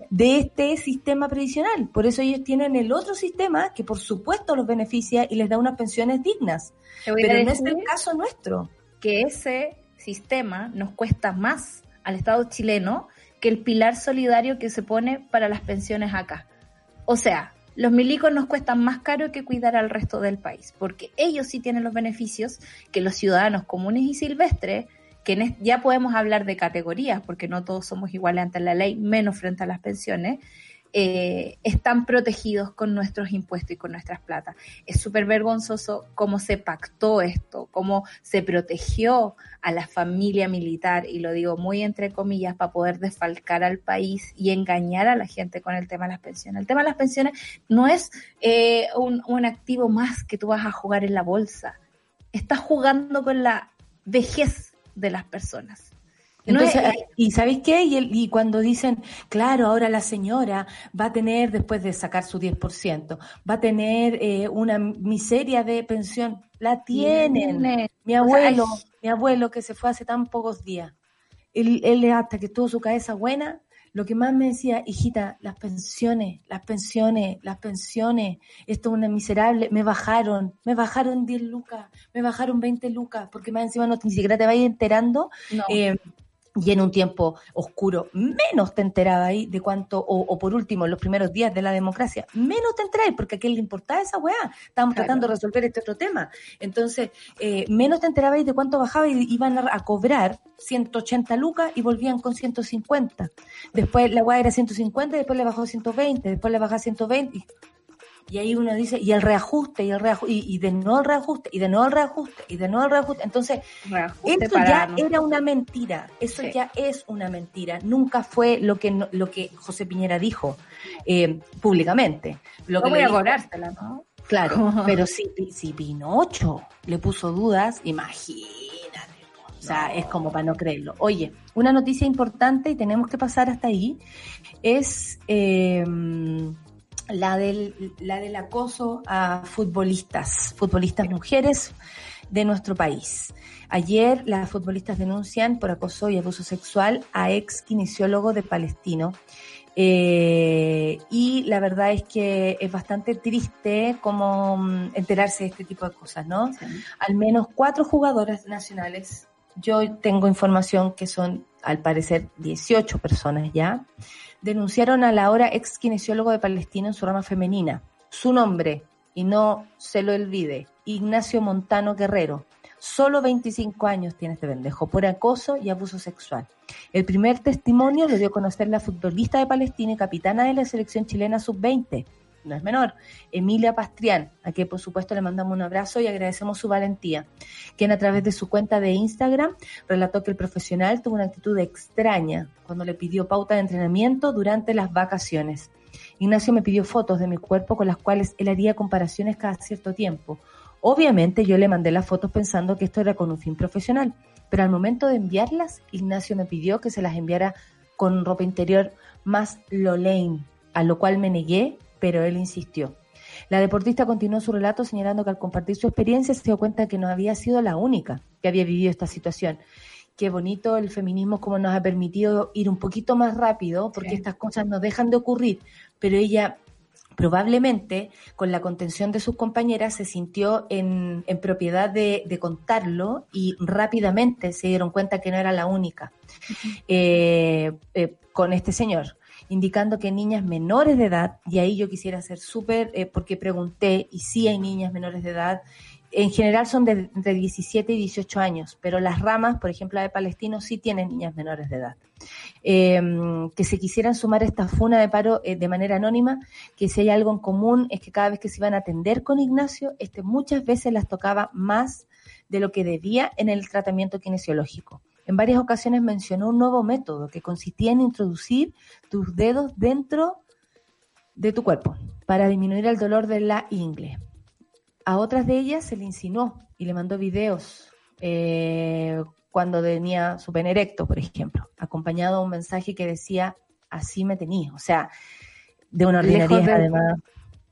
de este sistema previsional. Por eso ellos tienen el otro sistema que por supuesto los beneficia y les da unas pensiones dignas. Pero no es el caso nuestro. Que ese sistema nos cuesta más al Estado chileno que el pilar solidario que se pone para las pensiones acá. O sea, los milicos nos cuestan más caro que cuidar al resto del país, porque ellos sí tienen los beneficios que los ciudadanos comunes y silvestres, que ya podemos hablar de categorías, porque no todos somos iguales ante la ley, menos frente a las pensiones, eh, están protegidos con nuestros impuestos y con nuestras plata. Es súper vergonzoso cómo se pactó esto, cómo se protegió a la familia militar, y lo digo muy entre comillas, para poder desfalcar al país y engañar a la gente con el tema de las pensiones. El tema de las pensiones no es eh, un, un activo más que tú vas a jugar en la bolsa. Estás jugando con la vejez de las personas. Entonces, ¿y sabéis qué? Y, y, cuando dicen, claro, ahora la señora va a tener, después de sacar su 10%, va a tener eh, una miseria de pensión. La tienen. Mi abuelo, mi abuelo que se fue hace tan pocos días, él, él hasta que tuvo su cabeza buena, lo que más me decía, hijita, las pensiones, las pensiones, las pensiones, esto es una miserable, me bajaron, me bajaron 10 lucas, me bajaron 20 lucas, porque más encima no ni siquiera te vayas enterando. Eh, y en un tiempo oscuro, menos te enteraba ahí de cuánto, o, por último, en los primeros días de la democracia, menos te enterabas, porque a quién le importaba esa weá. Estábamos tratando de resolver este otro tema. Entonces, eh, menos te enterabas de cuánto bajaba y iban a, cobrar 180 lucas y volvían con 150. Después la weá era 150, después le bajó 120, después le bajó 120. Y ahí uno dice, y el reajuste, y el reajuste, y, de nuevo el reajuste, y de nuevo el reajuste, y de nuevo el reajuste. Entonces, esto ya era una mentira, eso ya es una mentira. Nunca fue lo que lo que José Piñera dijo eh, públicamente. Lo que voy a cobrártela, ¿no? Claro, pero si, si Pinocho le puso dudas, imagínate. O sea, es como para no creerlo. Oye, una noticia importante y tenemos que pasar hasta ahí es eh, la del, la del acoso a futbolistas, futbolistas mujeres de nuestro país. Ayer las futbolistas denuncian por acoso y abuso sexual a ex kinesiólogo de Palestino. Eh, y la verdad es que es bastante triste como mm, enterarse de este tipo de cosas, ¿no? Al menos cuatro jugadoras nacionales, yo tengo información que son al parecer 18 personas ya, denunciaron a la ahora ex kinesiólogo de Palestina en su rama femenina. Su nombre, y no se lo olvide, Ignacio Montano Guerrero. Solo 25 años tiene este pendejo por acoso y abuso sexual. El primer testimonio lo dio a conocer la futbolista de Palestina y capitana de la selección chilena sub-20, no es menor, Emilia Pastrián, a quien por supuesto le mandamos un abrazo y agradecemos su valentía, quien a través de su cuenta de Instagram relató que el profesional tuvo una actitud extraña cuando le pidió pauta de entrenamiento durante las vacaciones. Ignacio me pidió fotos de mi cuerpo con las cuales él haría comparaciones cada cierto tiempo. Obviamente yo le mandé las fotos pensando que esto era con un fin profesional, pero al momento de enviarlas, Ignacio me pidió que se las enviara con ropa interior más Lolaine, a lo cual me negué pero él insistió. La deportista continuó su relato señalando que al compartir su experiencia se dio cuenta que no había sido la única que había vivido esta situación. Qué bonito el feminismo como nos ha permitido ir un poquito más rápido, porque estas cosas no dejan de ocurrir, pero ella probablemente con la contención de sus compañeras se sintió en, propiedad de, contarlo y rápidamente se dieron cuenta que no era la única eh, eh, con este señor indicando que niñas menores de edad, y ahí yo quisiera ser súper, eh, porque pregunté, y sí hay niñas menores de edad, en general son de, de, 17 y 18 años, pero las ramas, por ejemplo, la de Palestino, sí tienen niñas menores de edad. Em, que se quisieran sumar a esta funa de paro eh, de manera anónima, que si hay algo en común es que cada vez que se iban a atender con Ignacio, este muchas veces las tocaba más de lo que debía en el tratamiento kinesiológico. En varias ocasiones mencionó un nuevo método que consistía en introducir tus dedos dentro de tu cuerpo para disminuir el dolor de la ingle. A otras de ellas se le insinuó y le mandó videos eh, cuando tenía su pene erecto, por ejemplo, acompañado de un mensaje que decía, así me tenía. O sea, de una ordinaria además.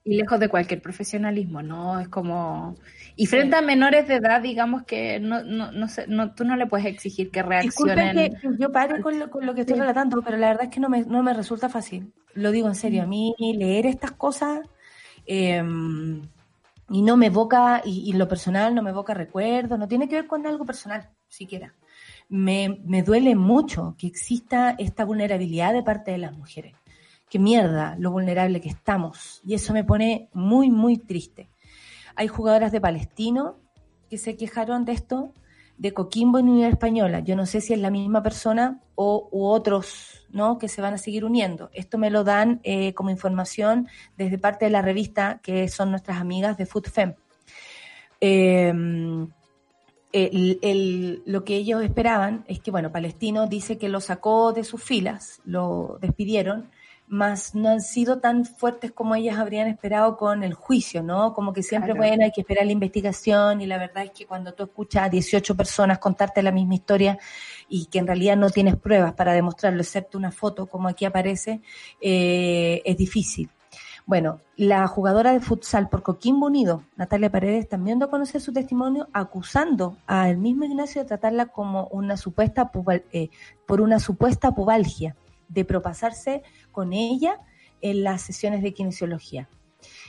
Y lejos de cualquier profesionalismo, ¿no? Es como... Y frente a menores de edad, digamos que no, no, no, sé, no tú no le puedes exigir que reaccionen. que yo pare con lo, con lo que estoy relatando, pero la verdad es que no me, no me resulta fácil. Lo digo en serio, a mí leer estas cosas... Eh, y no me evoca, y, lo personal no me evoca recuerdos, no tiene que ver con algo personal, siquiera. Me, me duele mucho que exista esta vulnerabilidad de parte de las mujeres. Qué mierda lo vulnerable que estamos. Y eso me pone muy, muy triste. Hay jugadoras de Palestino que se quejaron de esto, de Coquimbo en Unidad Española. Yo no sé si es la misma persona o u otros ¿no? que se van a seguir uniendo. Esto me lo dan eh, como información desde parte de la revista, que son nuestras amigas de FoodFem. Eh, lo que ellos esperaban es que, bueno, Palestino dice que lo sacó de sus filas, lo despidieron, más no han sido tan fuertes como ellas habrían esperado con el juicio, ¿no? Como que siempre, bueno, hay que esperar la investigación y la verdad es que cuando tú escuchas a 18 personas contarte la misma historia y que en realidad no tienes pruebas para demostrarlo, excepto una foto como aquí aparece, eh, es difícil. Bueno, la jugadora de futsal por Coquimbo Unido, Natalia Paredes, también dio a conocer su testimonio acusando al mismo Ignacio de tratarla como una supuesta eh, por una supuesta pubalgia de propasarse con ella en las sesiones de kinesiología.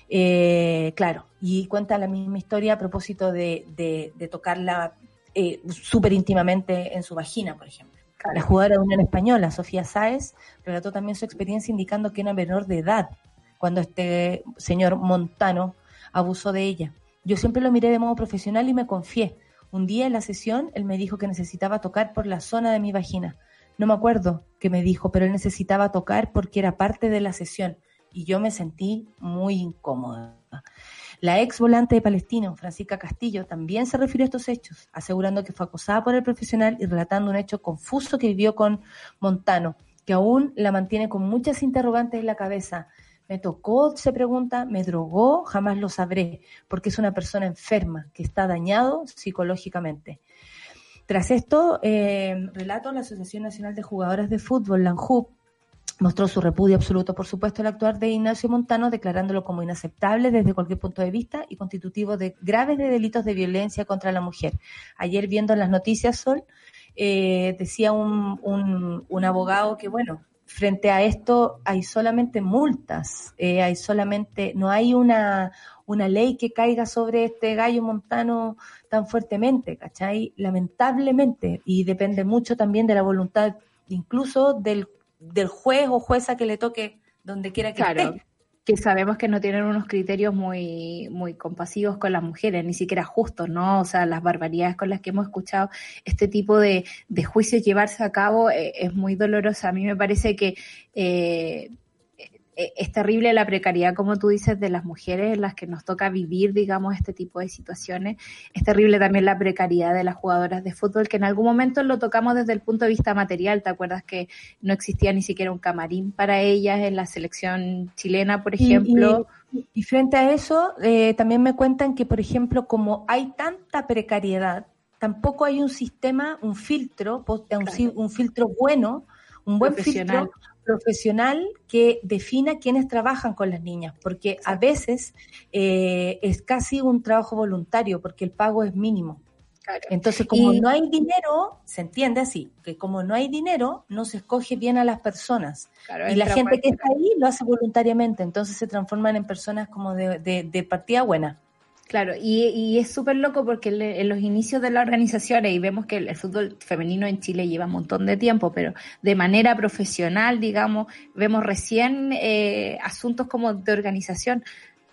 Eh, claro, y cuenta la misma historia a propósito de, tocarla eh, súper íntimamente en su vagina, por ejemplo. La jugadora de Unión Española, Sofía Sáez, relató también su experiencia indicando que era menor de edad cuando este señor Montano abusó de ella. Yo siempre lo miré de modo profesional y me confié. Un día en la sesión él me dijo que necesitaba tocar por la zona de mi vagina. No me acuerdo qué me dijo, pero él necesitaba tocar porque era parte de la sesión y yo me sentí muy incómoda. La ex volante de Palestino, Francisca Castillo, también se refirió a estos hechos, asegurando que fue acosada por el profesional y relatando un hecho confuso que vivió con Montano, que aún la mantiene con muchas interrogantes en la cabeza. Me tocó, se pregunta, me drogó, jamás lo sabré, porque es una persona enferma, que está dañado psicológicamente. Tras esto, eh, relato, la Asociación Nacional de Jugadoras de Fútbol, la ANJUP, mostró su repudio absoluto, por supuesto, al actuar de Ignacio Montano, declarándolo como inaceptable desde cualquier punto de vista y constitutivo de graves delitos de violencia contra la mujer. Ayer, viendo las noticias, Sol, eh, decía un, un, abogado que, bueno, frente a esto hay solamente multas, eh, hay solamente, no hay una, una ley que caiga sobre este gallo montano tan fuertemente, ¿cachai? Lamentablemente, y depende mucho también de la voluntad incluso del, del juez o jueza que le toque donde quiera que claro. esté que sabemos que no tienen unos criterios muy, muy compasivos con las mujeres, ni siquiera justos, ¿no? O sea, las barbaridades con las que hemos escuchado este tipo de, de juicios llevarse a cabo eh, es muy doloroso. A mí me parece que eh, es terrible la precariedad, como tú dices, de las mujeres en las que nos toca vivir, digamos, este tipo de situaciones. Es terrible también la precariedad de las jugadoras de fútbol, que en algún momento lo tocamos desde el punto de vista material. ¿Te acuerdas que no existía ni siquiera un camarín para ellas en la selección chilena, por ejemplo? Y, frente a eso, eh, también me cuentan que, por ejemplo, como hay tanta precariedad, tampoco hay un sistema, un filtro, un filtro bueno un buen filtro profesional que defina quiénes trabajan con las niñas, porque a veces eh, es casi un trabajo voluntario, porque el pago es mínimo. Entonces, como no hay dinero, se entiende así, que como no hay dinero, no se escoge bien a las personas. y la gente que está ahí lo hace voluntariamente, entonces se transforman en personas como de, de partida buena. Claro, y, es súper loco porque en los inicios de las organizaciones, y vemos que el, fútbol femenino en Chile lleva un montón de tiempo, pero de manera profesional, digamos, vemos recién eh, asuntos como de organización,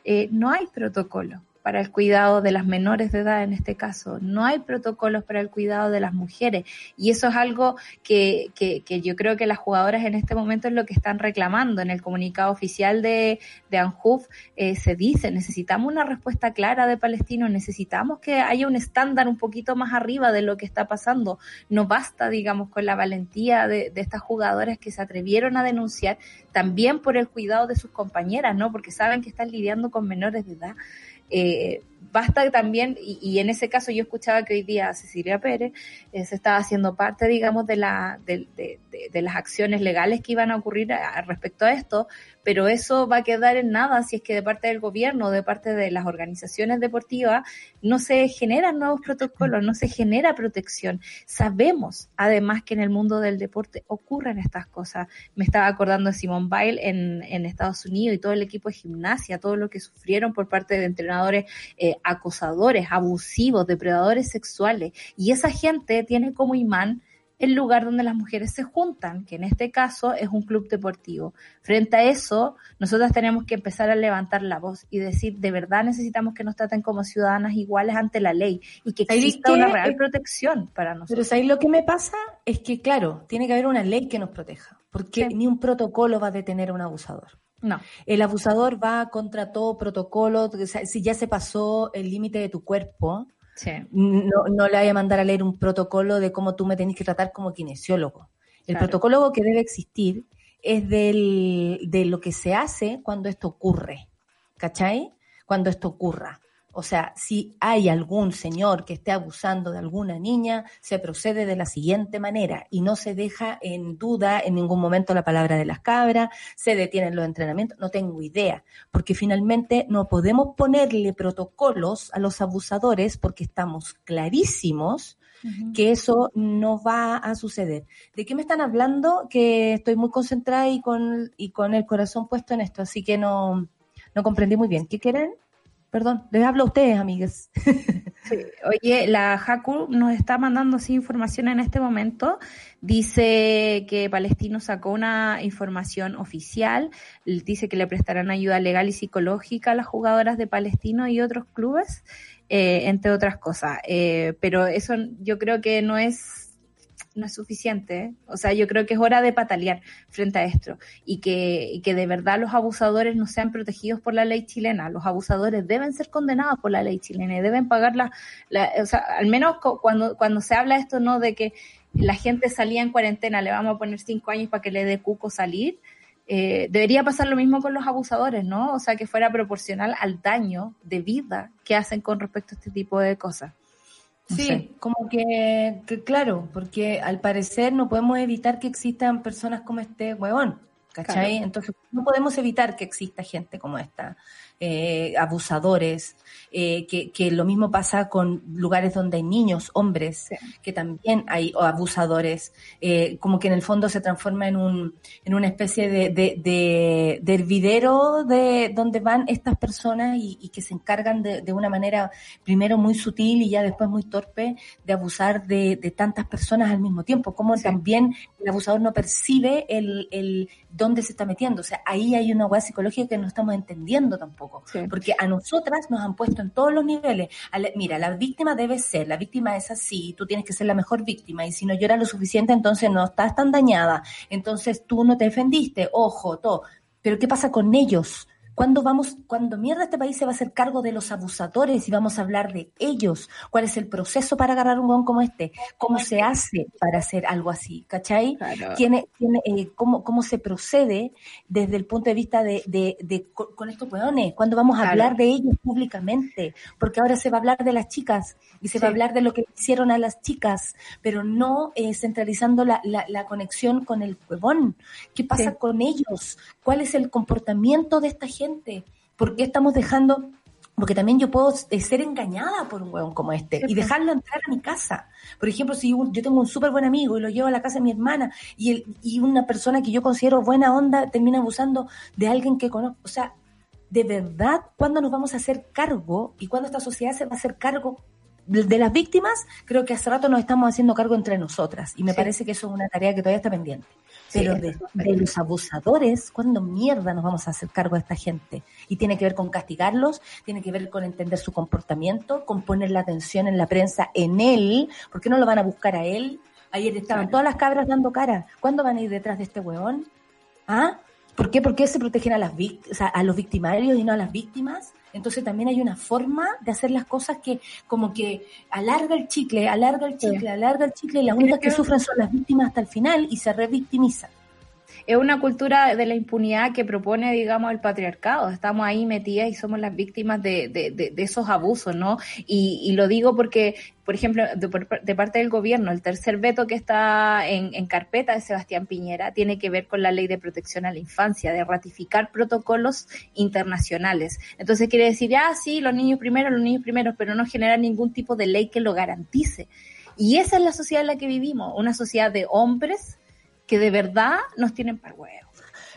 eh, no hay protocolo para el cuidado de las menores de edad en este caso. No hay protocolos para el cuidado de las mujeres. Y eso es algo que, que, que yo creo que las jugadoras en este momento es lo que están reclamando. En el comunicado oficial de, de ANJUF eh, se dice, necesitamos una respuesta clara de Palestino, necesitamos que haya un estándar un poquito más arriba de lo que está pasando. No basta, digamos, con la valentía de, de estas jugadoras que se atrevieron a denunciar también por el cuidado de sus compañeras, ¿no? Porque saben que están lidiando con menores de edad. Eh, basta también, y, en ese caso yo escuchaba que hoy día Cecilia Pérez eh, se estaba haciendo parte, digamos, de, la, de, de, las acciones legales que iban a ocurrir respecto a esto, pero eso va a quedar en nada si es que de parte del gobierno, de parte de las organizaciones deportivas, no se generan nuevos protocolos, no se genera protección. Sabemos, además, que en el mundo del deporte ocurren estas cosas. Me estaba acordando de Simone Bile en, en Estados Unidos y todo el equipo de gimnasia, todo lo que sufrieron por parte de entrenadores eh, acosadores, abusivos, depredadores sexuales. Y esa gente tiene como imán el lugar donde las mujeres se juntan, que en este caso es un club deportivo. Frente a eso, nosotras tenemos que empezar a levantar la voz y decir, de verdad necesitamos que nos traten como ciudadanas iguales ante la ley y que exista una real eh, protección para nosotros. Pero ahí lo que me pasa es que, claro, tiene que haber una ley que nos proteja, porque ni un protocolo va a detener a un abusador. No. El abusador va contra todo protocolo, si ya se pasó el límite de tu cuerpo, no, no, le vaya a mandar a leer un protocolo de cómo tú me tenés que tratar como kinesiólogo. El protocolo que debe existir es del, de lo que se hace cuando esto ocurre, ¿cachai? Cuando esto ocurra. O sea, si hay algún señor que esté abusando de alguna niña, se procede de la siguiente manera y no se deja en duda en ningún momento la palabra de las cabras, se detienen los entrenamientos, no tengo idea, porque finalmente no podemos ponerle protocolos a los abusadores porque estamos clarísimos que eso no va a suceder. ¿De qué me están hablando? Que estoy muy concentrada y con, y con el corazón puesto en esto, así que no, no comprendí muy bien. ¿Qué quieren? Perdón, les hablo a ustedes, amigas. Oye, la Haku nos está mandando así información en este momento. Dice que Palestino sacó una información oficial. Dice que le prestarán ayuda legal y psicológica a las jugadoras de Palestino y otros clubes, eh, entre otras cosas. Eh, pero eso yo creo que no es no es suficiente. O sea, yo creo que es hora de patalear frente a esto y que, que de verdad los abusadores no sean protegidos por la ley chilena. Los abusadores deben ser condenados por la ley chilena y deben pagar la, o sea, al menos cuando, cuando se habla esto, ¿no? De que la gente salía en cuarentena, le vamos a poner cinco años para que le dé cuco salir. Eh, debería pasar lo mismo con los abusadores, ¿no? O sea, que fuera proporcional al daño de vida que hacen con respecto a este tipo de cosas sí, como que, claro, porque al parecer no podemos evitar que existan personas como este huevón, ¿cachai? Entonces no podemos evitar que exista gente como esta, eh, abusadores, eh, que, que, lo mismo pasa con lugares donde hay niños, hombres, que también hay abusadores, eh, como que en el fondo se transforma en, un, en una especie de, de, de, de hervidero de donde van estas personas y, y que se encargan de, de, una manera primero muy sutil y ya después muy torpe de abusar de, de tantas personas al mismo tiempo, como también el abusador no percibe el, el dónde se está metiendo, o sea, ahí hay una hueá psicológica que no estamos entendiendo tampoco, porque a nosotras nos han puesto en todos los niveles, mira, la víctima debe ser, la víctima es así, tú tienes que ser la mejor víctima, y si no lloras lo suficiente, entonces no estás tan dañada, entonces tú no te defendiste, ojo, todo. Pero ¿qué pasa con ellos? ¿Cuándo vamos, cuando mierda este país se va a hacer cargo de los abusadores y vamos a hablar de ellos? ¿Cuál es el proceso para agarrar un gon como este? ¿Cómo se hace para hacer algo así? ¿Cachai? ¿Tiene, tiene, eh, cómo, ¿Cómo se procede desde el punto de vista de, de, de con estos weones? ¿Cuándo vamos a hablar de ellos públicamente? Porque ahora se va a hablar de las chicas y se va a hablar de lo que hicieron a las chicas, pero no eh, centralizando la, la, la, conexión con el huevón. ¿Qué pasa con ellos? ¿Cuál es el comportamiento de esta gente? ¿Por qué estamos dejando porque también yo puedo eh, ser engañada por un hueón como este y dejarlo entrar a mi casa. Por ejemplo, si yo tengo un súper buen amigo y lo llevo a la casa de mi hermana y, el, y una persona que yo considero buena onda termina abusando de alguien que conozco. O sea, de verdad, ¿cuándo nos vamos a hacer cargo y cuándo esta sociedad se va a hacer cargo de las víctimas? Creo que hace rato nos estamos haciendo cargo entre nosotras y me parece que eso es una tarea que todavía está pendiente. Pero de, los abusadores, ¿cuándo mierda nos vamos a hacer cargo de esta gente? Y tiene que ver con castigarlos, tiene que ver con entender su comportamiento, con poner la atención en la prensa en él, ¿por qué no lo van a buscar a él? Ayer estaban todas las cabras dando cara. ¿Cuándo van a ir detrás de este hueón? ¿Ah? ¿Por qué? ¿Por qué se protegen a, las a los victimarios y no a las víctimas? Entonces también hay una forma de hacer las cosas que como que alarga el chicle, alarga el chicle, alarga el chicle y las únicas que sufren son las víctimas hasta el final y se revictimizan es una cultura de la impunidad que propone, digamos, el patriarcado. Estamos ahí metidas y somos las víctimas de, de, de, esos abusos, ¿no? Y, y, lo digo porque, por ejemplo, de, parte del gobierno, el tercer veto que está en, carpeta de Sebastián Piñera tiene que ver con la ley de protección a la infancia, de ratificar protocolos internacionales. Entonces quiere decir, ah, sí, los niños primero, los niños primero, pero no genera ningún tipo de ley que lo garantice. Y esa es la sociedad en la que vivimos, una sociedad de hombres que de verdad nos tienen para huevo.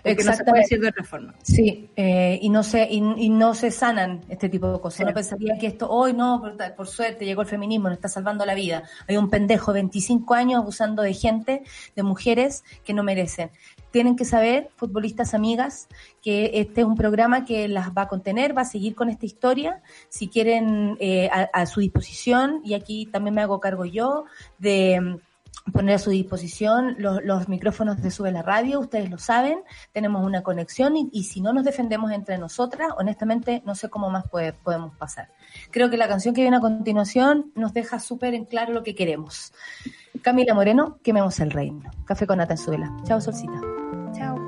Exactamente. No se de otra forma. Sí, eh, y, no se, y, no se sanan este tipo de cosas. Uno pensaría que esto, hoy no, por, suerte llegó el feminismo, nos está salvando la vida. Hay un pendejo de 25 años abusando de gente, de mujeres que no merecen. Tienen que saber, futbolistas amigas, que este es un programa que las va a contener, va a seguir con esta historia. Si quieren, eh, a su disposición, y aquí también me hago cargo yo, de poner a su disposición los, micrófonos de Sube la Radio, ustedes lo saben, tenemos una conexión y, si no nos defendemos entre nosotras, honestamente no sé cómo más podemos pasar. Creo que la canción que viene a continuación nos deja súper en claro lo que queremos. Camila Moreno, quememos el reino. Café con nata en. Chao, Solcita. Chao.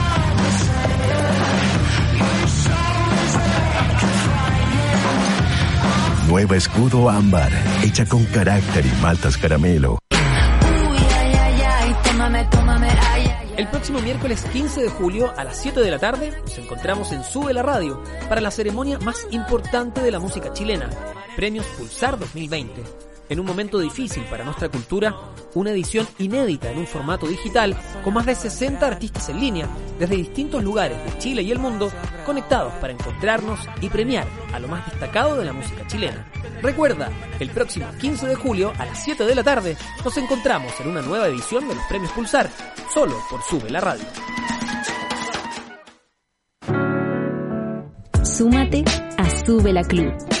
Nueva escudo ámbar, hecha con carácter y maltas caramelo. El próximo miércoles 15 de julio a las 7 de la tarde nos encontramos en Sube la Radio para la ceremonia más importante de la música chilena, Premios Pulsar 2020 en un momento difícil para nuestra cultura, una edición inédita en un formato digital con más de 60 artistas en línea desde distintos lugares de Chile y el mundo conectados para encontrarnos y premiar a lo más destacado de la música chilena. Recuerda, el próximo 15 de julio a las 7 de la tarde nos encontramos en una nueva edición de los Premios Pulsar, solo por Sube la Radio. Súmate a Sube la Club.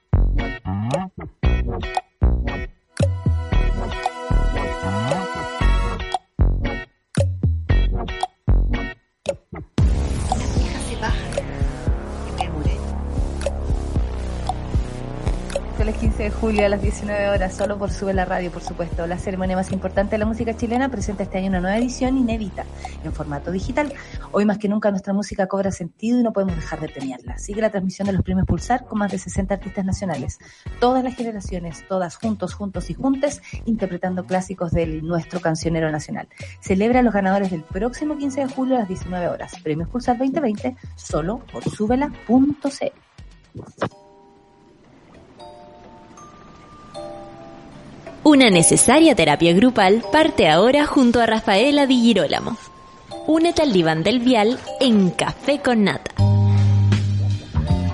De julio a las 19 horas, solo por Sube la Radio, por supuesto. La ceremonia más importante de la música chilena presenta este año una nueva edición inédita en formato digital. Hoy más que nunca nuestra música cobra sentido y no podemos dejar de premiarla. Sigue la transmisión de los premios Pulsar con más de 60 artistas nacionales. Todas las generaciones, todas juntos, juntos y juntes, interpretando clásicos del nuestro cancionero nacional. Celebra a los ganadores del próximo 15 de julio a las 19 horas. Premios Pulsar 2020, solo por subela.cl. Una necesaria terapia grupal parte ahora junto a Rafaela Di Girolamo. Únete al diván del vial en Café con Nata.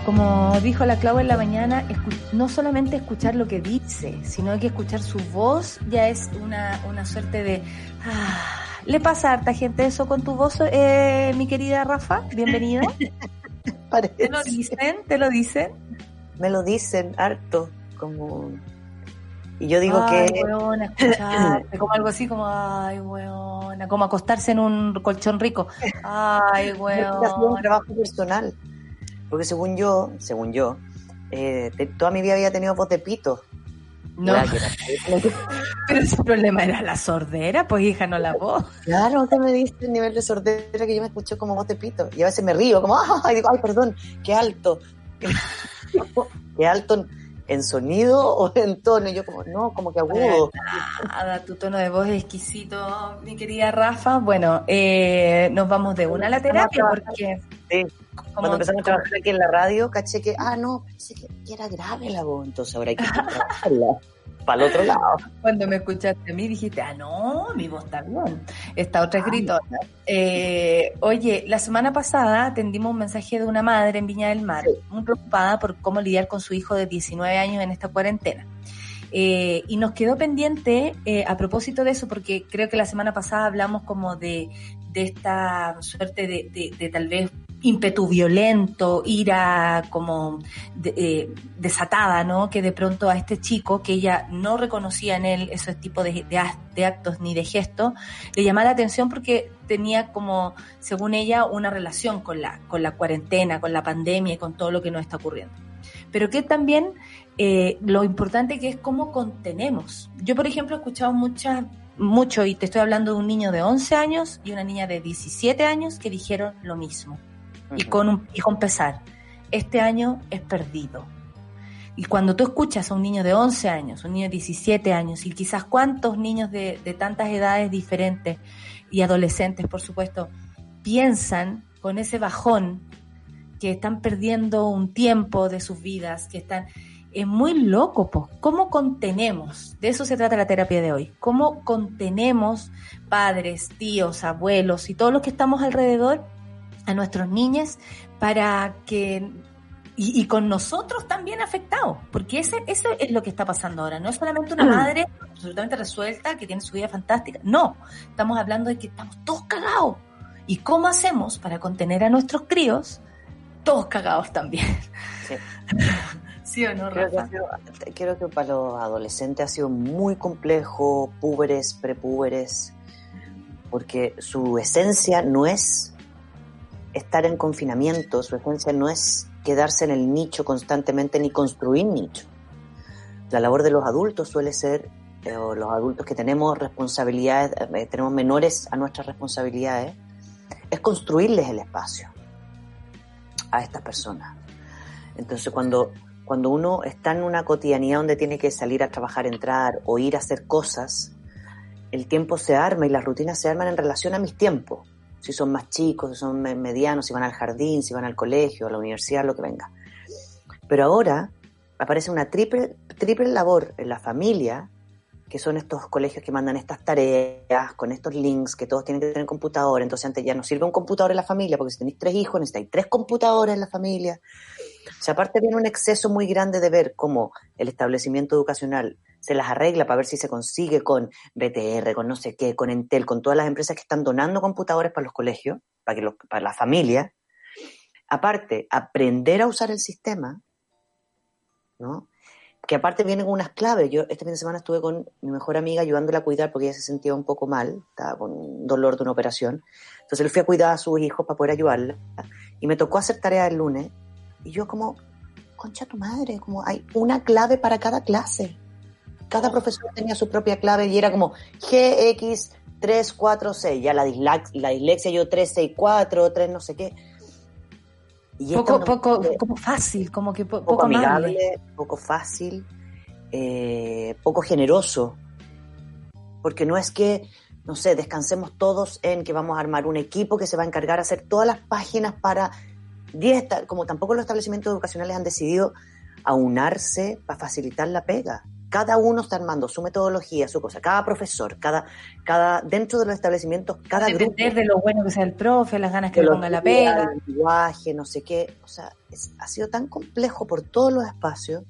Como dijo la Clau en la mañana, no solamente escuchar lo que dice, sino que escuchar su voz ya es una, una suerte de... Ah, ¿Le pasa a harta gente eso con tu voz, eh, mi querida Rafa? Bienvenida. ¿Te lo dicen? ¿Te lo dicen? Me lo dicen harto, como y yo digo ay, que. Weona, escucharte, como algo así como, ay, weona, como acostarse en un colchón rico. Ay, weona. un trabajo personal. Porque según yo, según yo, eh, toda mi vida había tenido voz de pito. No. Que era- Pero ese problema era la sordera, pues hija, no la voz. Claro, usted me dice el nivel de sordera que yo me escucho como voz de pito. Y a veces me río, como, ay, digo, ay, perdón, qué alto. qué alto en, sonido o en tono. Y yo como, no, como que agudo. Nada, tu tono de voz es exquisito, mi querida Rafa. Bueno, eh, nos vamos de una a la terapia porque... Sí. Cuando empezamos a trabajar aquí en la radio, caché que, ah, no, pensé que, que era grave la voz, entonces ahora hay que trabajarla para el otro lado. Cuando me escuchaste a mí dijiste, ah, no, mi voz está bien. Esta otra es gritona. Eh, oye, la semana pasada atendimos un mensaje de una madre en Viña del Mar, muy preocupada por cómo lidiar con su hijo de 19 años en esta cuarentena. Eh, y nos quedó pendiente eh, a propósito de eso, porque creo que la semana pasada hablamos como de, de esta suerte de, de- de tal vez ímpetu violento, ira como de- eh, desatada, ¿no? Que de pronto a este chico, que ella no reconocía en él esos tipos de, de actos ni de gestos, le llamaba la atención porque tenía como, según ella, una relación con la, con la cuarentena, con la pandemia y con todo lo que nos está ocurriendo. Pero que también eh, lo importante que es cómo contenemos. Yo, por ejemplo, he escuchado muchas, mucho, y te estoy hablando de un niño de 11 años y una niña de 17 años que dijeron lo mismo. Y con, un, y con pesar, este año es perdido. Y cuando tú escuchas a un niño de 11 años, un niño de 17 años, y quizás cuántos niños de, de tantas edades diferentes y adolescentes, por supuesto, piensan con ese bajón que están perdiendo un tiempo de sus vidas, que están... Es muy loco, po. ¿Cómo contenemos? De eso se trata la terapia de hoy. ¿Cómo contenemos padres, tíos, abuelos y todos los que estamos alrededor a nuestros niños para que y, y con nosotros también afectados, porque ese, eso es lo que está pasando ahora. No es solamente una madre absolutamente resuelta que tiene su vida fantástica. No, estamos hablando de que estamos todos cagados. ¿Y cómo hacemos para contener a nuestros críos todos cagados también? Sí. ¿Sí o no, Creo que, ha Rafa? sido- creo que para los adolescentes ha sido muy complejo, púberes, prepúberes, porque su esencia no es estar en confinamiento, su esencia no es quedarse en el nicho constantemente ni construir nicho. La labor de los adultos suele ser, eh, o los adultos que tenemos responsabilidades, eh, tenemos menores a nuestras responsabilidades, es construirles el espacio a estas personas. Entonces, cuando, cuando uno está en una cotidianidad donde tiene que salir a trabajar, entrar o ir a hacer cosas, el tiempo se arma y las rutinas se arman en relación a mis tiempos. Si son más chicos, si son me- medianos, si van al jardín, si van al colegio, a la universidad, lo que venga. Pero ahora aparece una triple, triple labor en la familia, que son estos colegios que mandan estas tareas con estos links que todos tienen que tener computador. Entonces antes ya no sirve un computador en la familia, porque si tenéis tres hijos necesitáis tres computadores en la familia. Sea, aparte viene un exceso muy grande de ver cómo el establecimiento educacional se las arregla para ver si se consigue con BTR, con no sé qué, con Entel, con todas las empresas que están donando computadores para los colegios, para, que los- para la familia. Aparte, aprender a usar el sistema, ¿no? Que aparte vienen con unas claves. Yo este fin de semana estuve con mi mejor amiga ayudándola a cuidar porque ella se sentía un poco mal, estaba con dolor de una operación. Entonces le fui a cuidar a sus hijos para poder ayudarla. Y me tocó hacer tarea el lunes. Y yo como, concha tu madre, como hay una clave para cada clase. Cada profesor tenía su propia clave y era como GX346. Ya la, la dislexia yo 364, 3 no sé qué. Y Poco, poco, como fácil, como que po- poco, poco amable. amigable, poco fácil, eh, poco generoso. Porque no es que, no sé, descansemos todos en que vamos a armar un equipo que se va a encargar de hacer todas las páginas para 10, esta- como tampoco los establecimientos educacionales han decidido aunarse para facilitar la pega. Cada uno está armando su metodología, su cosa. Cada profesor, cada, cada, dentro de los establecimientos, cada grupo Depender de lo bueno que sea el profe, las ganas que le ponga la pega. el lenguaje, no sé qué. O sea, es- ha sido tan complejo por todos los espacios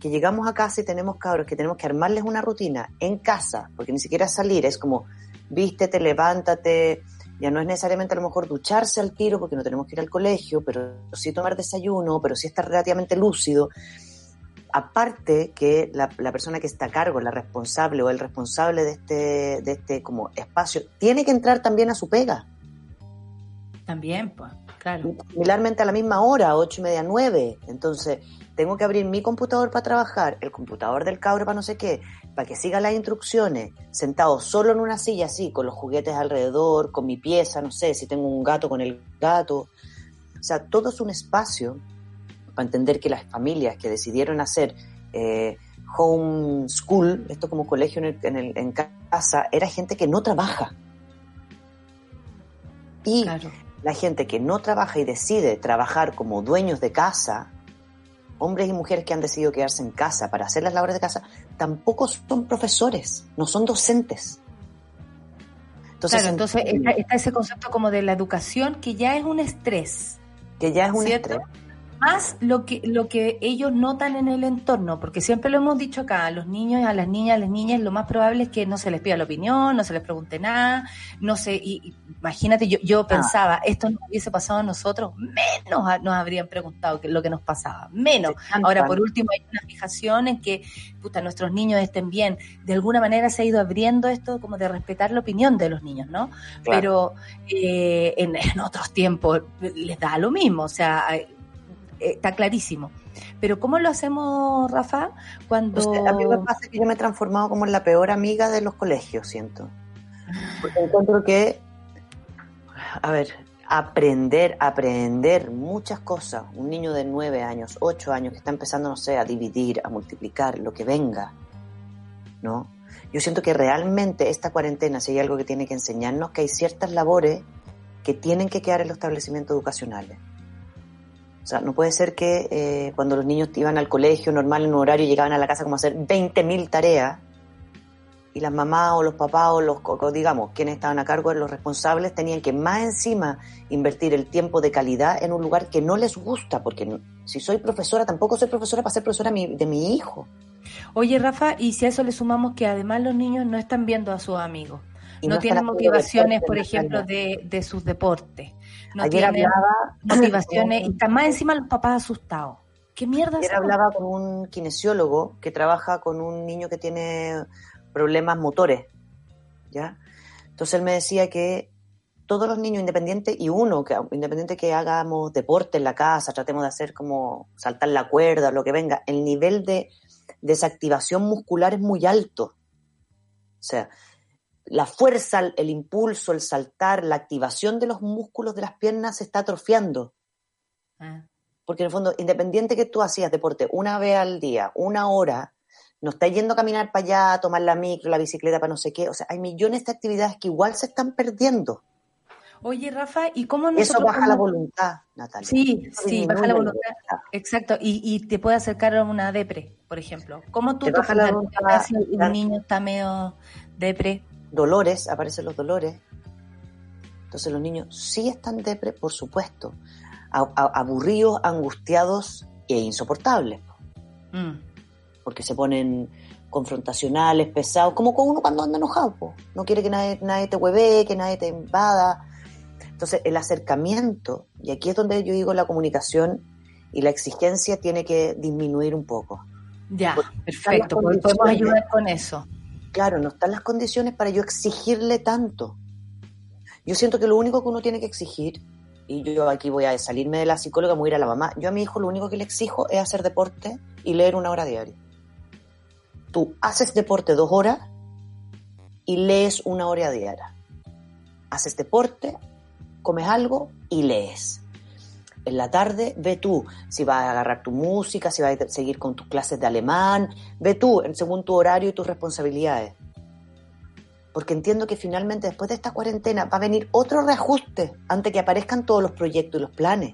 que llegamos a casa y tenemos cabros que tenemos que armarles una rutina en casa, porque ni siquiera salir, es como vístete, levántate, ya no es necesariamente a lo mejor ducharse al tiro porque no tenemos que ir al colegio, pero sí tomar desayuno, pero sí estar relativamente lúcido. Aparte que la, la persona que está a cargo, la responsable o el responsable de este, de este como espacio, tiene que entrar también a su pega. También, pues, claro. Similarmente a la misma hora, ocho y media, nueve. Entonces, tengo que abrir mi computador para trabajar, el computador del cabro para no sé qué, para que siga las instrucciones, sentado solo en una silla así, con los juguetes alrededor, con mi pieza, no sé, si tengo un gato con el gato. O sea, todo es un espacio para entender que las familias que decidieron hacer eh, home school, esto como colegio en, el- en el- en casa, era gente que no trabaja. Y Claro. la gente que no trabaja y decide trabajar como dueños de casa, hombres y mujeres que han decidido quedarse en casa para hacer las labores de casa, tampoco son profesores, no son docentes. Entonces, claro, entonces está, está ese concepto como de la educación que ya es un estrés. que ya es un ¿cierto? estrés. Más lo que, lo que ellos notan en el entorno, porque siempre lo hemos dicho acá, a los niños, a las niñas, a las niñas, lo más probable es que no se les pida la opinión, no se les pregunte nada, no sé, y, imagínate, yo, Ah. yo pensaba, esto nos hubiese pasado a nosotros, menos a- nos habrían preguntado que, lo que nos pasaba, menos. Ahora, por último, hay una fijación en que puta, nuestros niños estén bien. De alguna manera se ha ido abriendo esto como de respetar la opinión de los niños, ¿no? Pero eh, en, en otros tiempos les da lo mismo, o sea, está clarísimo. Pero ¿cómo lo hacemos, Rafa? Cuando... A mí me pasa que yo me he transformado como en la peor amiga de los colegios, siento. Porque encuentro que, a ver, aprender, aprender muchas cosas. Un niño de nueve años, ocho años, que está empezando, no sé, a dividir, a multiplicar, lo que venga, ¿no? Yo siento que realmente esta cuarentena, si hay algo que tiene que enseñarnos, que hay ciertas labores que tienen que quedar en los establecimientos educacionales. O sea, no puede ser que eh, cuando los niños iban al colegio normal en un horario llegaban a la casa como a hacer 20.000 tareas y las mamás o los papás o los, digamos, quienes estaban a cargo de los responsables tenían que más encima invertir el tiempo de calidad en un lugar que no les gusta, porque si soy profesora tampoco soy profesora para ser profesora de mi, de mi hijo. Oye, Rafa, y si a eso le sumamos que además los niños no están viendo a sus amigos, no, no tienen motivaciones, por ejemplo, de, de sus deportes, no Ayer hablaba- motivaciones, y más encima los papás asustados. ¿Qué mierda Ayer hablaba con un kinesiólogo que trabaja con un niño que tiene problemas motores, ¿ya? Entonces él me decía que todos los niños independientes y uno que independiente que hagamos deporte en la casa, tratemos de hacer como saltar la cuerda, lo que venga, el nivel de desactivación muscular es muy alto. O sea, la fuerza, el impulso, el saltar, la activación de los músculos de las piernas se está atrofiando. Ah, Porque en el fondo, independiente que tú hacías deporte una vez al día, una hora, no estás yendo a caminar para allá, a tomar la micro, la bicicleta para no sé qué. O sea, hay millones de actividades que igual se están perdiendo. Oye, Rafa, ¿y cómo Eso nosotros baja la voluntad, Natalia. Sí, Eso sí, baja la voluntad. Exacto, y, y te puede acercar a una depre, por ejemplo. ¿Cómo tú Te te baja la voluntad, si un niño está medio depre? Dolores, aparecen los dolores. Entonces los niños sí están depre, por supuesto. Aburridos, angustiados e insoportables. Mm, porque se ponen confrontacionales, pesados, como con uno cuando anda enojado, po. no quiere que nadie, nadie te hueve, que nadie te invada. Entonces, el acercamiento, y aquí es donde yo digo la comunicación y la exigencia tiene que disminuir un poco. Ya, Porque perfecto, pues podemos ayudar con eso. Claro, no están las condiciones para yo exigirle tanto. Yo siento que lo único que uno tiene que exigir, y yo aquí voy a salirme de la psicóloga, a ir a la mamá, yo a mi hijo lo único que le exijo es hacer deporte y leer una hora diaria. Tú haces deporte dos horas y lees una hora diaria. Haces deporte, comes algo y lees. En la tarde, ve tú si vas a agarrar tu música, si vas a seguir con tus clases de alemán, ve tú según tu horario y tus responsabilidades. Porque entiendo que finalmente después de esta cuarentena va a venir otro reajuste antes que aparezcan todos los proyectos y los planes.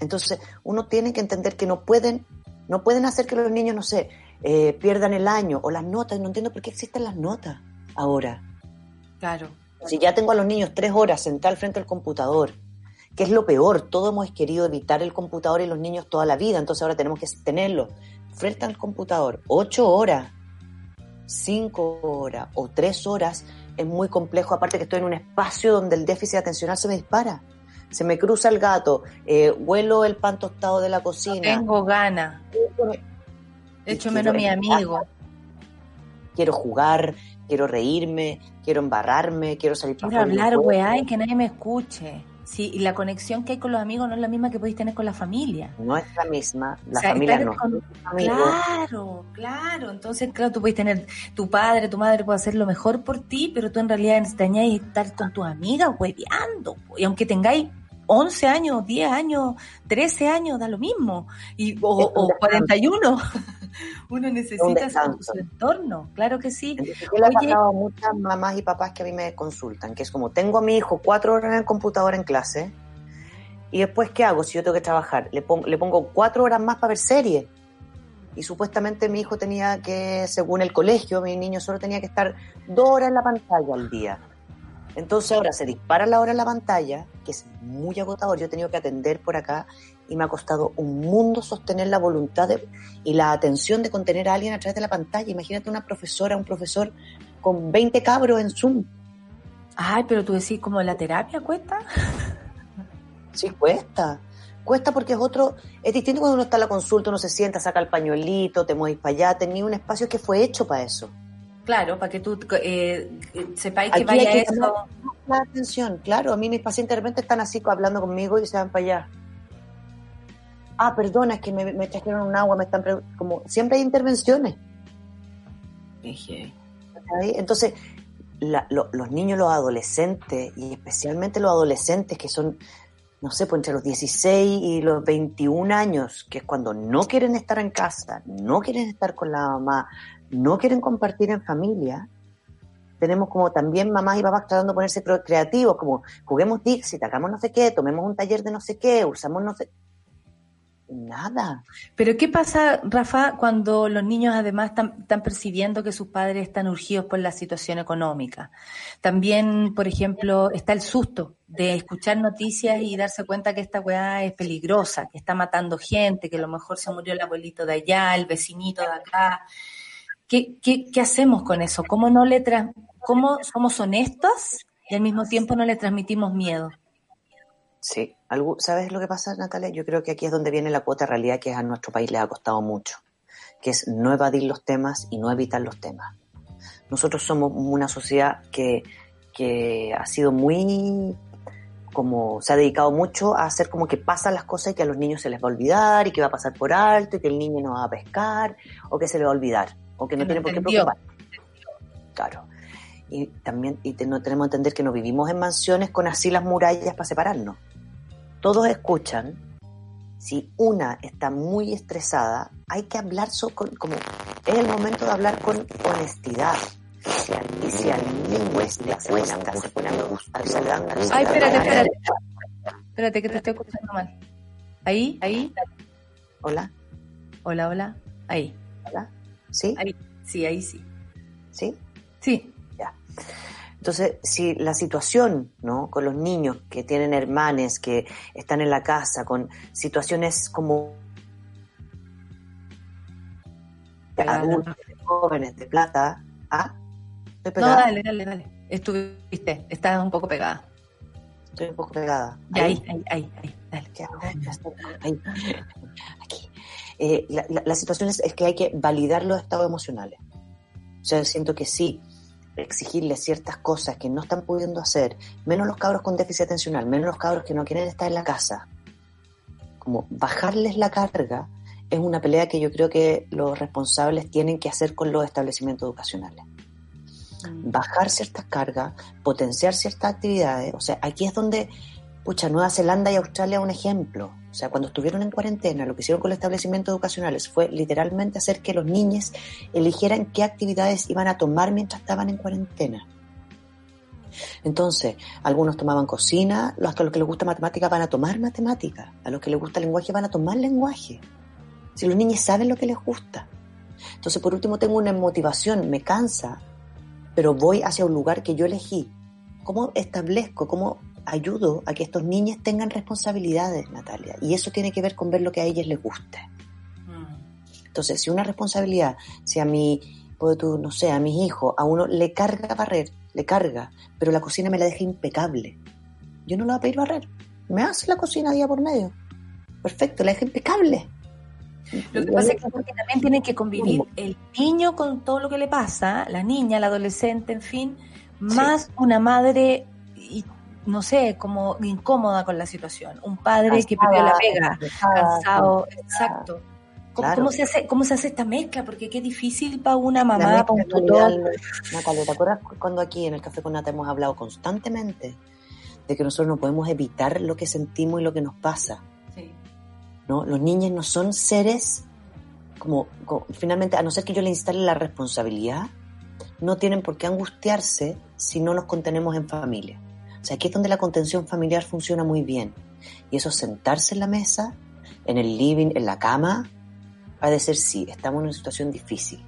Entonces, uno tiene que entender que no pueden, no pueden hacer que los niños, no sé, eh, pierdan el año o las notas. No entiendo por qué existen las notas ahora. Claro. Si ya tengo a los niños tres horas sentados al frente del computador, que es lo peor, todos hemos querido evitar el computador y los niños toda la vida, entonces ahora tenemos que tenerlos frente al computador ocho horas, cinco horas o tres horas, es muy complejo, aparte que estoy en un espacio donde el déficit atencional se me dispara. Se me cruza el gato, eh, huelo el pan tostado de la cocina. Tengo ganas. Y Hecho quiero menos mi amigo. quiero jugar, quiero reírme, quiero embarrarme, quiero salir para Quiero hablar, weá, y que nadie me escuche. Sí, y la conexión que hay con los amigos no es la misma que podéis tener con la familia. No es la misma, la O sea, familia no. con- Claro, claro. Entonces, claro, tú puedes tener tu padre, tu madre puede hacer lo mejor por ti, pero tú en realidad extrañas estar con tus amigas hueveando. Y aunque tengáis 11 años, 10 años, 13 años, da lo mismo. Y, o, o descanso. 41. Uno necesita su, entorno, claro que sí. Entonces, ¿qué le Oye. pasado a muchas mamás y papás que a mí me consultan? Que es como, tengo a mi hijo cuatro horas en el computador en clase, y después, ¿qué hago si yo tengo que trabajar? Le pongo, le pongo cuatro horas más para ver series. Y supuestamente mi hijo tenía que, según el colegio, mi niño solo tenía que estar dos horas en la pantalla al día. Entonces ahora se dispara la hora en la pantalla, que es muy agotador. Yo he tenido que atender por acá y me ha costado un mundo sostener la voluntad de- y la atención de contener a alguien a través de la pantalla. Imagínate una profesora, un profesor con 20 cabros en Zoom. Ay, pero tú decís como la terapia cuesta. Sí, cuesta. Cuesta porque es otro, es distinto cuando uno está en la consulta, uno se sienta, saca el pañuelito, te mueves para allá, tenía un espacio que fue hecho para eso. Claro, para que tú eh, sepáis que vaya hay que eso. la atención, claro, a mí mis pacientes de repente están así hablando conmigo y se van para allá. Ah, perdona, es que me, me trajeron un agua, me están como siempre hay intervenciones. Entonces, la- lo- los niños, los adolescentes, y especialmente los adolescentes que son, no sé, pues entre los 16 y los 21 años, que es cuando no quieren estar en casa, no quieren estar con la mamá, no quieren compartir en familia, tenemos como también mamás y papás tratando de ponerse creativos, como juguemos Dixit, hagamos no sé qué, tomemos un taller de no sé qué, usamos no sé... Nada. Pero ¿qué pasa, Rafa, cuando los niños además están, percibiendo que sus padres están urgidos por la situación económica? También, por ejemplo, está el susto de escuchar noticias y darse cuenta que esta weá es peligrosa, que está matando gente, que a lo mejor se murió el abuelito de allá, el vecinito de acá. ¿Qué, qué, hacemos con eso? ¿Cómo, no le ¿Cómo somos honestos y al mismo tiempo no le transmitimos miedo? Sí, algo, ¿sabes lo que pasa, Natalia? Yo creo que aquí es donde viene la cuota de realidad que a nuestro país le ha costado mucho, que es no evadir los temas y no evitar los temas. Nosotros somos una sociedad que, que ha sido muy, como se ha dedicado mucho a hacer como que pasan las cosas y que a los niños se les va a olvidar y que va a pasar por alto y que el niño no va a pescar o que se le va a olvidar o que no tiene por qué preocupar. Claro. Y también y te- no tenemos que entender que no vivimos en mansiones con así las murallas para separarnos. Todos escuchan. Si una está muy estresada, hay que hablar so- con- como es el momento de hablar con honestidad. Y si al niño cuesta, se pone angustia, se le da angustia. Ay, espérate, espérate. Espérate, que te estoy escuchando mal. Ahí, ahí. Hola, Hola, hola. Ahí. hola. ¿Sí? Ahí. Sí, ahí sí. ¿Sí? Sí. Entonces, si la situación, ¿no? Con los niños que tienen hermanes, que están en la casa, con situaciones como adultos, jóvenes de plata, ¿ah? Estoy No, pegada, dale, dale, dale. Estuviste, estás un poco pegada. estoy un poco pegada. Ahí, ahí, ahí, ahí, dale. Aquí. Eh, la, la- la situación es, es que hay que validar los estados emocionales. O sea, siento que sí, exigirles ciertas cosas que no están pudiendo hacer, menos los cabros con déficit atencional, menos los cabros que no quieren estar en la casa, como bajarles la carga, es una pelea que yo creo que los responsables tienen que hacer con los establecimientos educacionales bajar ciertas cargas, potenciar ciertas actividades. O sea, aquí es donde, pucha, Nueva Zelanda y Australia un ejemplo. O sea, cuando estuvieron en cuarentena, lo que hicieron con los establecimientos educacionales fue literalmente hacer que los niños eligieran qué actividades iban a tomar mientras estaban en cuarentena. Entonces, algunos tomaban cocina, los a los que les gusta matemática van a tomar matemática, a los que les gusta lenguaje van a tomar lenguaje. Si los niños saben lo que les gusta. Entonces, por último, tengo una motivación, me cansa, pero voy hacia un lugar que yo elegí. ¿Cómo establezco, cómo ayudo a que estos niños tengan responsabilidades, Natalia? Y eso tiene que ver con ver lo que a ellos les guste. Entonces, si una responsabilidad, si a mi, tú, no sé, a mis hijos, a uno le carga barrer, le carga, pero la cocina me la deja impecable, yo no le voy a pedir barrer. Me hace la cocina día por medio. Perfecto, la deja impecable. Lo que pasa es que porque también tiene que convivir el niño con todo lo que le pasa, la niña, la adolescente, en fin, más una madre y no sé, como incómoda con la situación, un padre que perdió la pega, cansado, exacto. ¿Cómo, se hace, ¿Cómo se hace esta mezcla? Porque qué difícil para una mamá, para un tutor. Natalia, ¿te acuerdas cuando aquí en el Café con Nata hemos hablado constantemente de que nosotros no podemos evitar lo que sentimos y lo que nos pasa? Sí. ¿No? Los niños no son seres como, finalmente, a no ser que yo le instale la responsabilidad, no tienen por qué angustiarse si no nos contenemos en familia. O sea, aquí es donde la contención familiar funciona muy bien. Y eso sentarse en la mesa, en el living, en la cama, ha de ser sí, estamos en una situación difícil.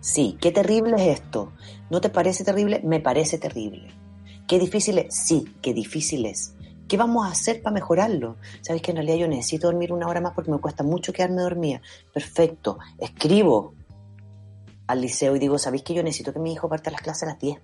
Sí, qué terrible es esto. ¿No te parece terrible? Me parece terrible. ¿Qué difícil es? Sí, qué difícil es. ¿Qué vamos a hacer para mejorarlo? Sabes que en realidad yo necesito dormir una hora más porque me cuesta mucho quedarme dormida. Perfecto. Escribo al liceo y digo, ¿sabéis que yo necesito que mi hijo parta las clases a las 10?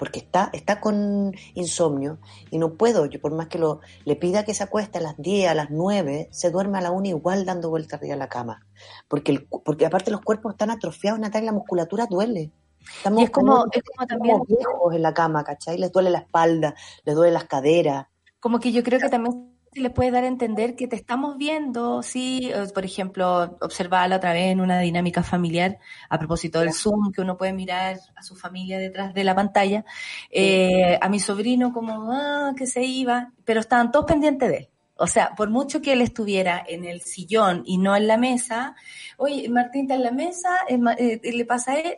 Porque está, está con insomnio y no puedo, yo por más que lo, le pida que se acueste a las 10, a las 9, se duerme a la 1 igual dando vueltas arriba a la cama. Porque, el, porque aparte los cuerpos están atrofiados, Natalia, la musculatura duele. Estamos y es como, es como también viejos en la cama, ¿cachai? Les duele la espalda, les duele las caderas. Como que yo creo que también se les puede dar a entender que te estamos viendo, sí, por ejemplo, observarla otra vez en una dinámica familiar, a propósito del Zoom, que uno puede mirar a su familia detrás de la pantalla, eh, a mi sobrino como, ah, que se iba, pero estaban todos pendientes de él. O sea, por mucho que él estuviera en el sillón y no en la mesa, oye, Martín está en la mesa, eh, eh, le pasa, eh,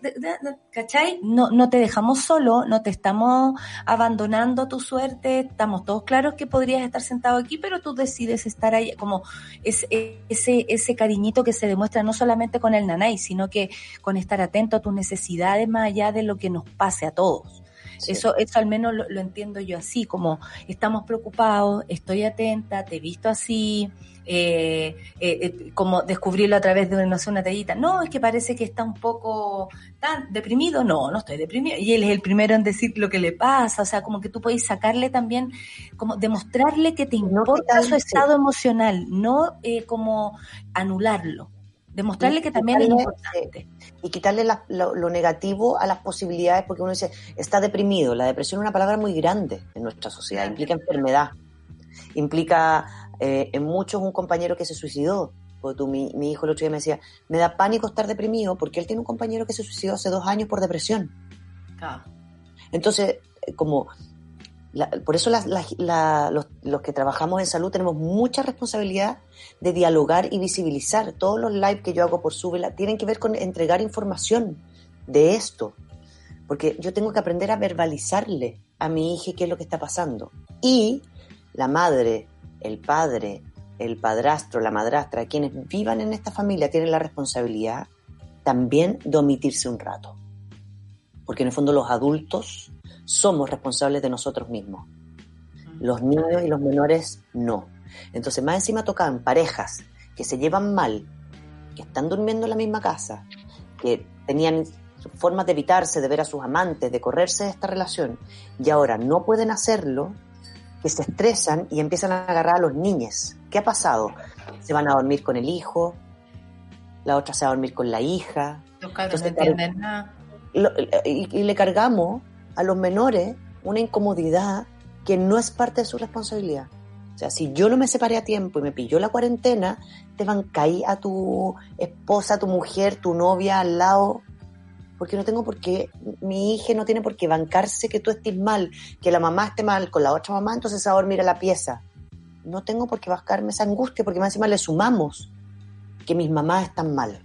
¿cachai? No, no te dejamos solo, no te estamos abandonando tu suerte, estamos todos claros que podrías estar sentado aquí, pero tú decides estar ahí, como ese, ese cariñito que se demuestra no solamente con el nanay, sino que con estar atento a tus necesidades más allá de lo que nos pase a todos. Eso, eso al menos lo, entiendo yo así, como estamos preocupados, estoy atenta, te he visto así, eh, eh, eh, como descubrirlo a través de una, una tallita. No, es que parece que está un poco tan deprimido. No, no estoy deprimido. Y él es el primero en decir lo que le pasa. O sea, como que tú puedes sacarle también, como demostrarle que te importa su estado emocional, no como anularlo. Demostrarle que también es importante. Y quitarle lo, negativo a las posibilidades, porque uno dice, está deprimido. La depresión es una palabra muy grande en nuestra sociedad, implica enfermedad, implica eh, en muchos un compañero que se suicidó. Porque tú, mi, hijo el otro día me decía, me da pánico estar deprimido porque él tiene un compañero que se suicidó hace dos años por depresión. Entonces, eh, por eso los, que trabajamos en salud tenemos mucha responsabilidad de dialogar y visibilizar. Todos los live que yo hago por Súbela tienen que ver con entregar información de esto. Porque yo tengo que aprender a verbalizarle a mi hija qué es lo que está pasando. Y la madre, el padre, el padrastro, la madrastra, quienes vivan en esta familia tienen la responsabilidad también de omitirse un rato. Porque en el fondo los adultos somos responsables de nosotros mismos. Los niños y los menores no. Entonces, más encima tocan parejas que se llevan mal, que están durmiendo en la misma casa, que tenían formas de evitarse, de ver a sus amantes, de correrse de esta relación, y ahora no pueden hacerlo, que se estresan y empiezan a agarrar a los niños. ¿Qué ha pasado? Se van a dormir con el hijo, la otra se va a dormir con la hija. y le cargamos a los menores una incomodidad que no es parte de su responsabilidad. O sea, si yo no me separé a tiempo y me pilló la cuarentena, te van a caer a tu esposa, tu mujer, tu novia al lado, porque no tengo por qué, mi hija no tiene por qué bancarse que tú estés mal, que la mamá esté mal con la otra mamá, entonces a dormir la pieza. No tengo por qué bancarme esa angustia, porque más encima le sumamos que mis mamás están mal.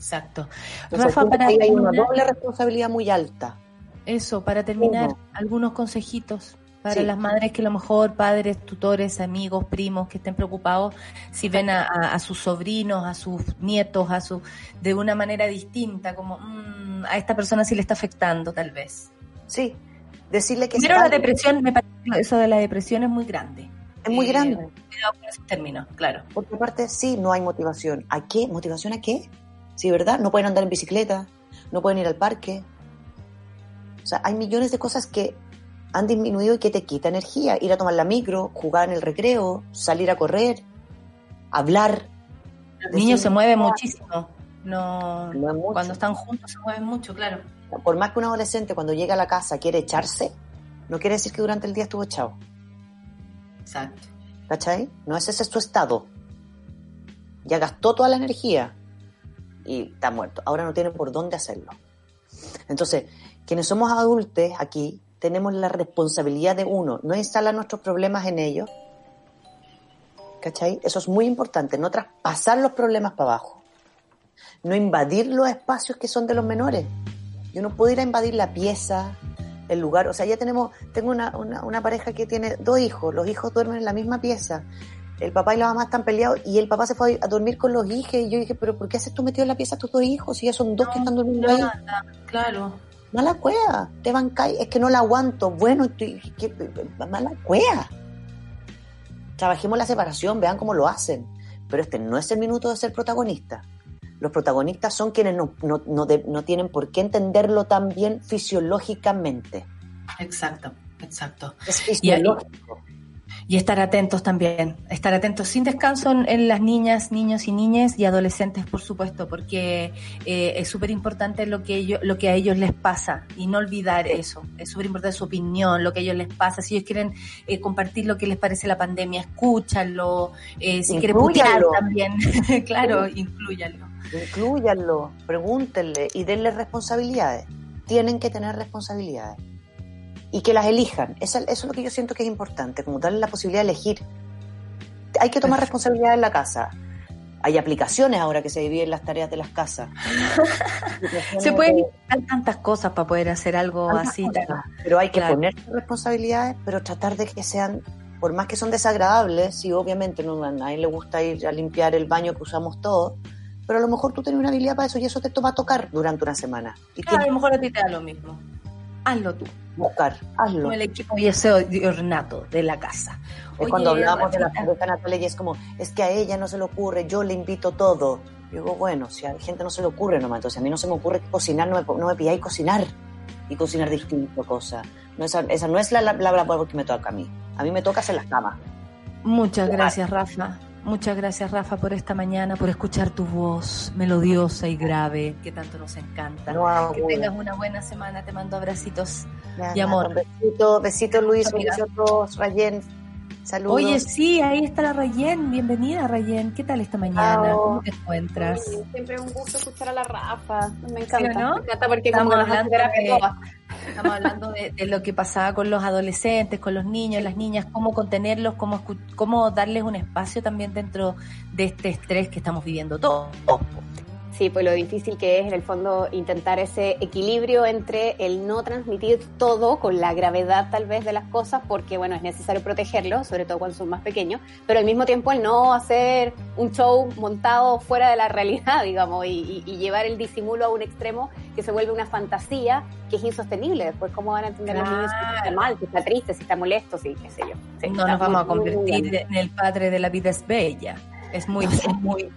Exacto. hay una doble responsabilidad muy alta. Eso, para terminar, algunos consejitos para las madres que a lo mejor, padres, tutores, amigos, primos que estén preocupados si ven a, sus sobrinos, a sus nietos, a su de una manera distinta, como mm, a esta persona sí le está afectando tal vez. Sí, decirle que... Pero la depresión, me parece eso de la depresión es muy grande. Es muy grande. Eh, cuidado con esos términos, claro. Porque aparte sí, no hay motivación. ¿A qué? ¿Motivación a qué? Sí, ¿verdad? No pueden andar en bicicleta, no pueden ir al parque. O sea, hay millones de cosas que han disminuido y que te quita energía. Ir a tomar la micro, jugar en el recreo, salir a correr. hablar. Los niños se mueven "Ah, muchísimo. No, es cuando están juntos se mueven mucho, claro. Por más que un adolescente cuando llega a la casa quiere echarse, no quiere decir que durante el día estuvo echado. Exacto. ¿Cachai? No es ese su estado. Ya gastó toda la energía y está muerto. Ahora no tiene por dónde hacerlo. Entonces, quienes somos adultos aquí, tenemos la responsabilidad de uno, no instalar nuestros problemas en ellos. ¿Cachai? Eso es muy importante, no traspasar los problemas para abajo. No invadir los espacios que son de los menores. Yo no puedo ir a invadir la pieza, el lugar. O sea, ya tenemos, tengo una, una, una pareja que tiene dos hijos, los hijos duermen en la misma pieza. El papá y la mamá están peleados y el papá se fue a dormir con los hijos y yo dije, pero ¿por qué haces tú metido en la pieza a tus dos hijos si ya son dos que están durmiendo ahí? Claro. Mala cueva, te van caer, es que no la aguanto. Bueno, estoy- ¿qué- mala cueva. Trabajemos la separación, vean cómo lo hacen. Pero este no es el minuto de ser protagonista. Los protagonistas son quienes no, no, no, de- tienen por qué entenderlo tan bien fisiológicamente. Exacto, exacto. Es Y ahí- fisiológico. Y estar atentos también, estar atentos sin descanso en, las niñas, niños y niñas y adolescentes, por supuesto, porque eh, es súper importante lo que ellos, lo que a ellos les pasa y no olvidar eso. Es súper importante su opinión, lo que a ellos les pasa. Si ellos quieren eh, compartir lo que les parece la pandemia, escúchanlo. Eh, si quieren putear Inclúyanlo. también, claro, incluyanlo. Incluyanlo, pregúntenle y denle responsabilidades. Tienen que tener responsabilidades. Y que las elijan. Eso, eso es lo que yo siento que es importante, como darle la posibilidad de elegir. Hay que tomar responsabilidad en la casa. Hay aplicaciones ahora que se dividen las tareas de las casas. Se pueden inventar tantas cosas para poder hacer algo así. cosas, Pero hay que Claro. poner responsabilidades, pero tratar de que sean, por más que son desagradables, y obviamente no, a nadie le gusta ir a limpiar el baño que usamos todos, pero a lo mejor tú tienes una habilidad para eso y eso te va a tocar durante una semana. Y Claro, a lo mejor a ti te da lo mismo. Hazlo tú. buscar, hazlo. Como el equipo y ese ornato de la casa. Es cuando hablamos de la pareja Natalia y es como, es que a ella no se le ocurre, yo le invito todo. Y digo, bueno, si a la gente no se le ocurre nomás, entonces a mí no se me ocurre cocinar, no me, no me pilláis cocinar y cocinar distinto cosas. No, esa, esa no es la, la, la labor que me toca a mí. A mí me toca hacer las camas. Muchas gracias, Rafa. Muchas gracias, Rafa, por esta mañana, por escuchar tu voz melodiosa y grave, que tanto nos encanta. No que tengas una buena semana. Te mando abracitos y amor. Un besito, besito Luis, besitos Rayen. Saludos. Oye, sí, ahí está la Rayen. Bienvenida, Rayen. ¿Qué tal esta mañana? ¿Cómo te encuentras? Siempre es un gusto escuchar a la Rafa. Me encanta. ¿Sí no? Me encanta porque Estamos como hablando de-. Estamos hablando de, de lo que pasaba con los adolescentes, con los niños, las niñas, cómo contenerlos, cómo, cómo darles un espacio también dentro de este estrés que estamos viviendo todos. Sí, pues lo difícil que es en el fondo intentar ese equilibrio entre el no transmitir todo con la gravedad tal vez de las cosas, porque bueno, es necesario protegerlos, sobre todo cuando son más pequeños, pero al mismo tiempo el no hacer un show montado fuera de la realidad, digamos, y, llevar el disimulo a un extremo que se vuelve una fantasía que es insostenible. Después, ¿cómo van a entender los niños si está mal, si está triste, si está molesto, si qué sé yo? Sí, no nos vamos a muy, convertir en el padre de la vida es bella. Es muy, es muy,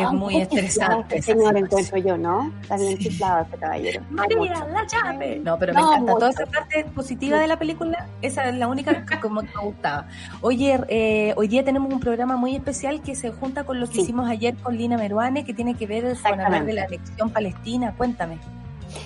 es muy estresante. esa Señor, encuentro yo, ¿no? Está bien chiflado este caballero. María, la llave. No, pero me No, encanta. Toda esa parte positiva de la película, esa es la única que como que me gustaba. Oye, eh, hoy día tenemos un programa muy especial que se junta con lo que Sí. hicimos ayer con Lina Meruane, que tiene que ver con hablar de la elección palestina. Cuéntame.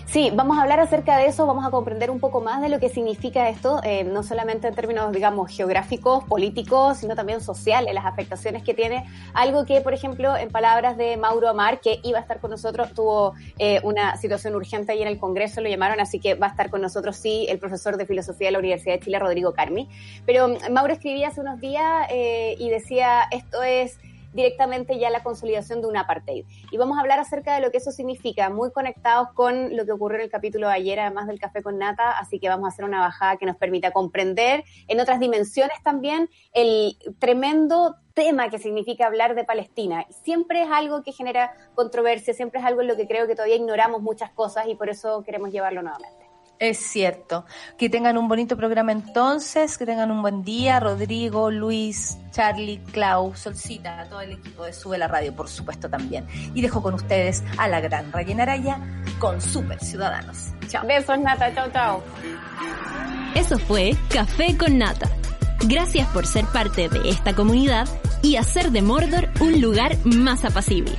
Sí, vamos a hablar acerca de eso, vamos a comprender un poco más de lo que significa esto, eh, no solamente en términos, digamos, geográficos, políticos, sino también sociales, las afectaciones que tiene. Algo que, por ejemplo, en palabras de Mauro Amar, que iba a estar con nosotros, tuvo eh, una situación urgente ahí en el Congreso, lo llamaron, así que va a estar con nosotros, sí, el profesor de Filosofía de la Universidad de Chile, Rodrigo Carmi. Pero Mauro escribía hace unos días eh, y decía, esto es directamente ya la consolidación de un apartheid. Y vamos a hablar acerca de lo que eso significa, muy conectados con lo que ocurrió en el capítulo de ayer, además del café con nata, así que vamos a hacer una bajada que nos permita comprender en otras dimensiones también el tremendo tema que significa hablar de Palestina. Siempre es algo que genera controversia, siempre es algo en lo que creo que todavía ignoramos muchas cosas y por eso queremos llevarlo nuevamente. Es cierto. Que tengan un bonito programa entonces, que tengan un buen día. Rodrigo, Luis, Charlie, Clau, Solcita, todo el equipo de Sube la Radio, por supuesto también. Y dejo con ustedes a la gran Rayen Araya con Super Ciudadanos. Chao. Besos, Nata. Chao, chao. Eso fue Café con Nata. Gracias por ser parte de esta comunidad y hacer de Mordor un lugar más apacible.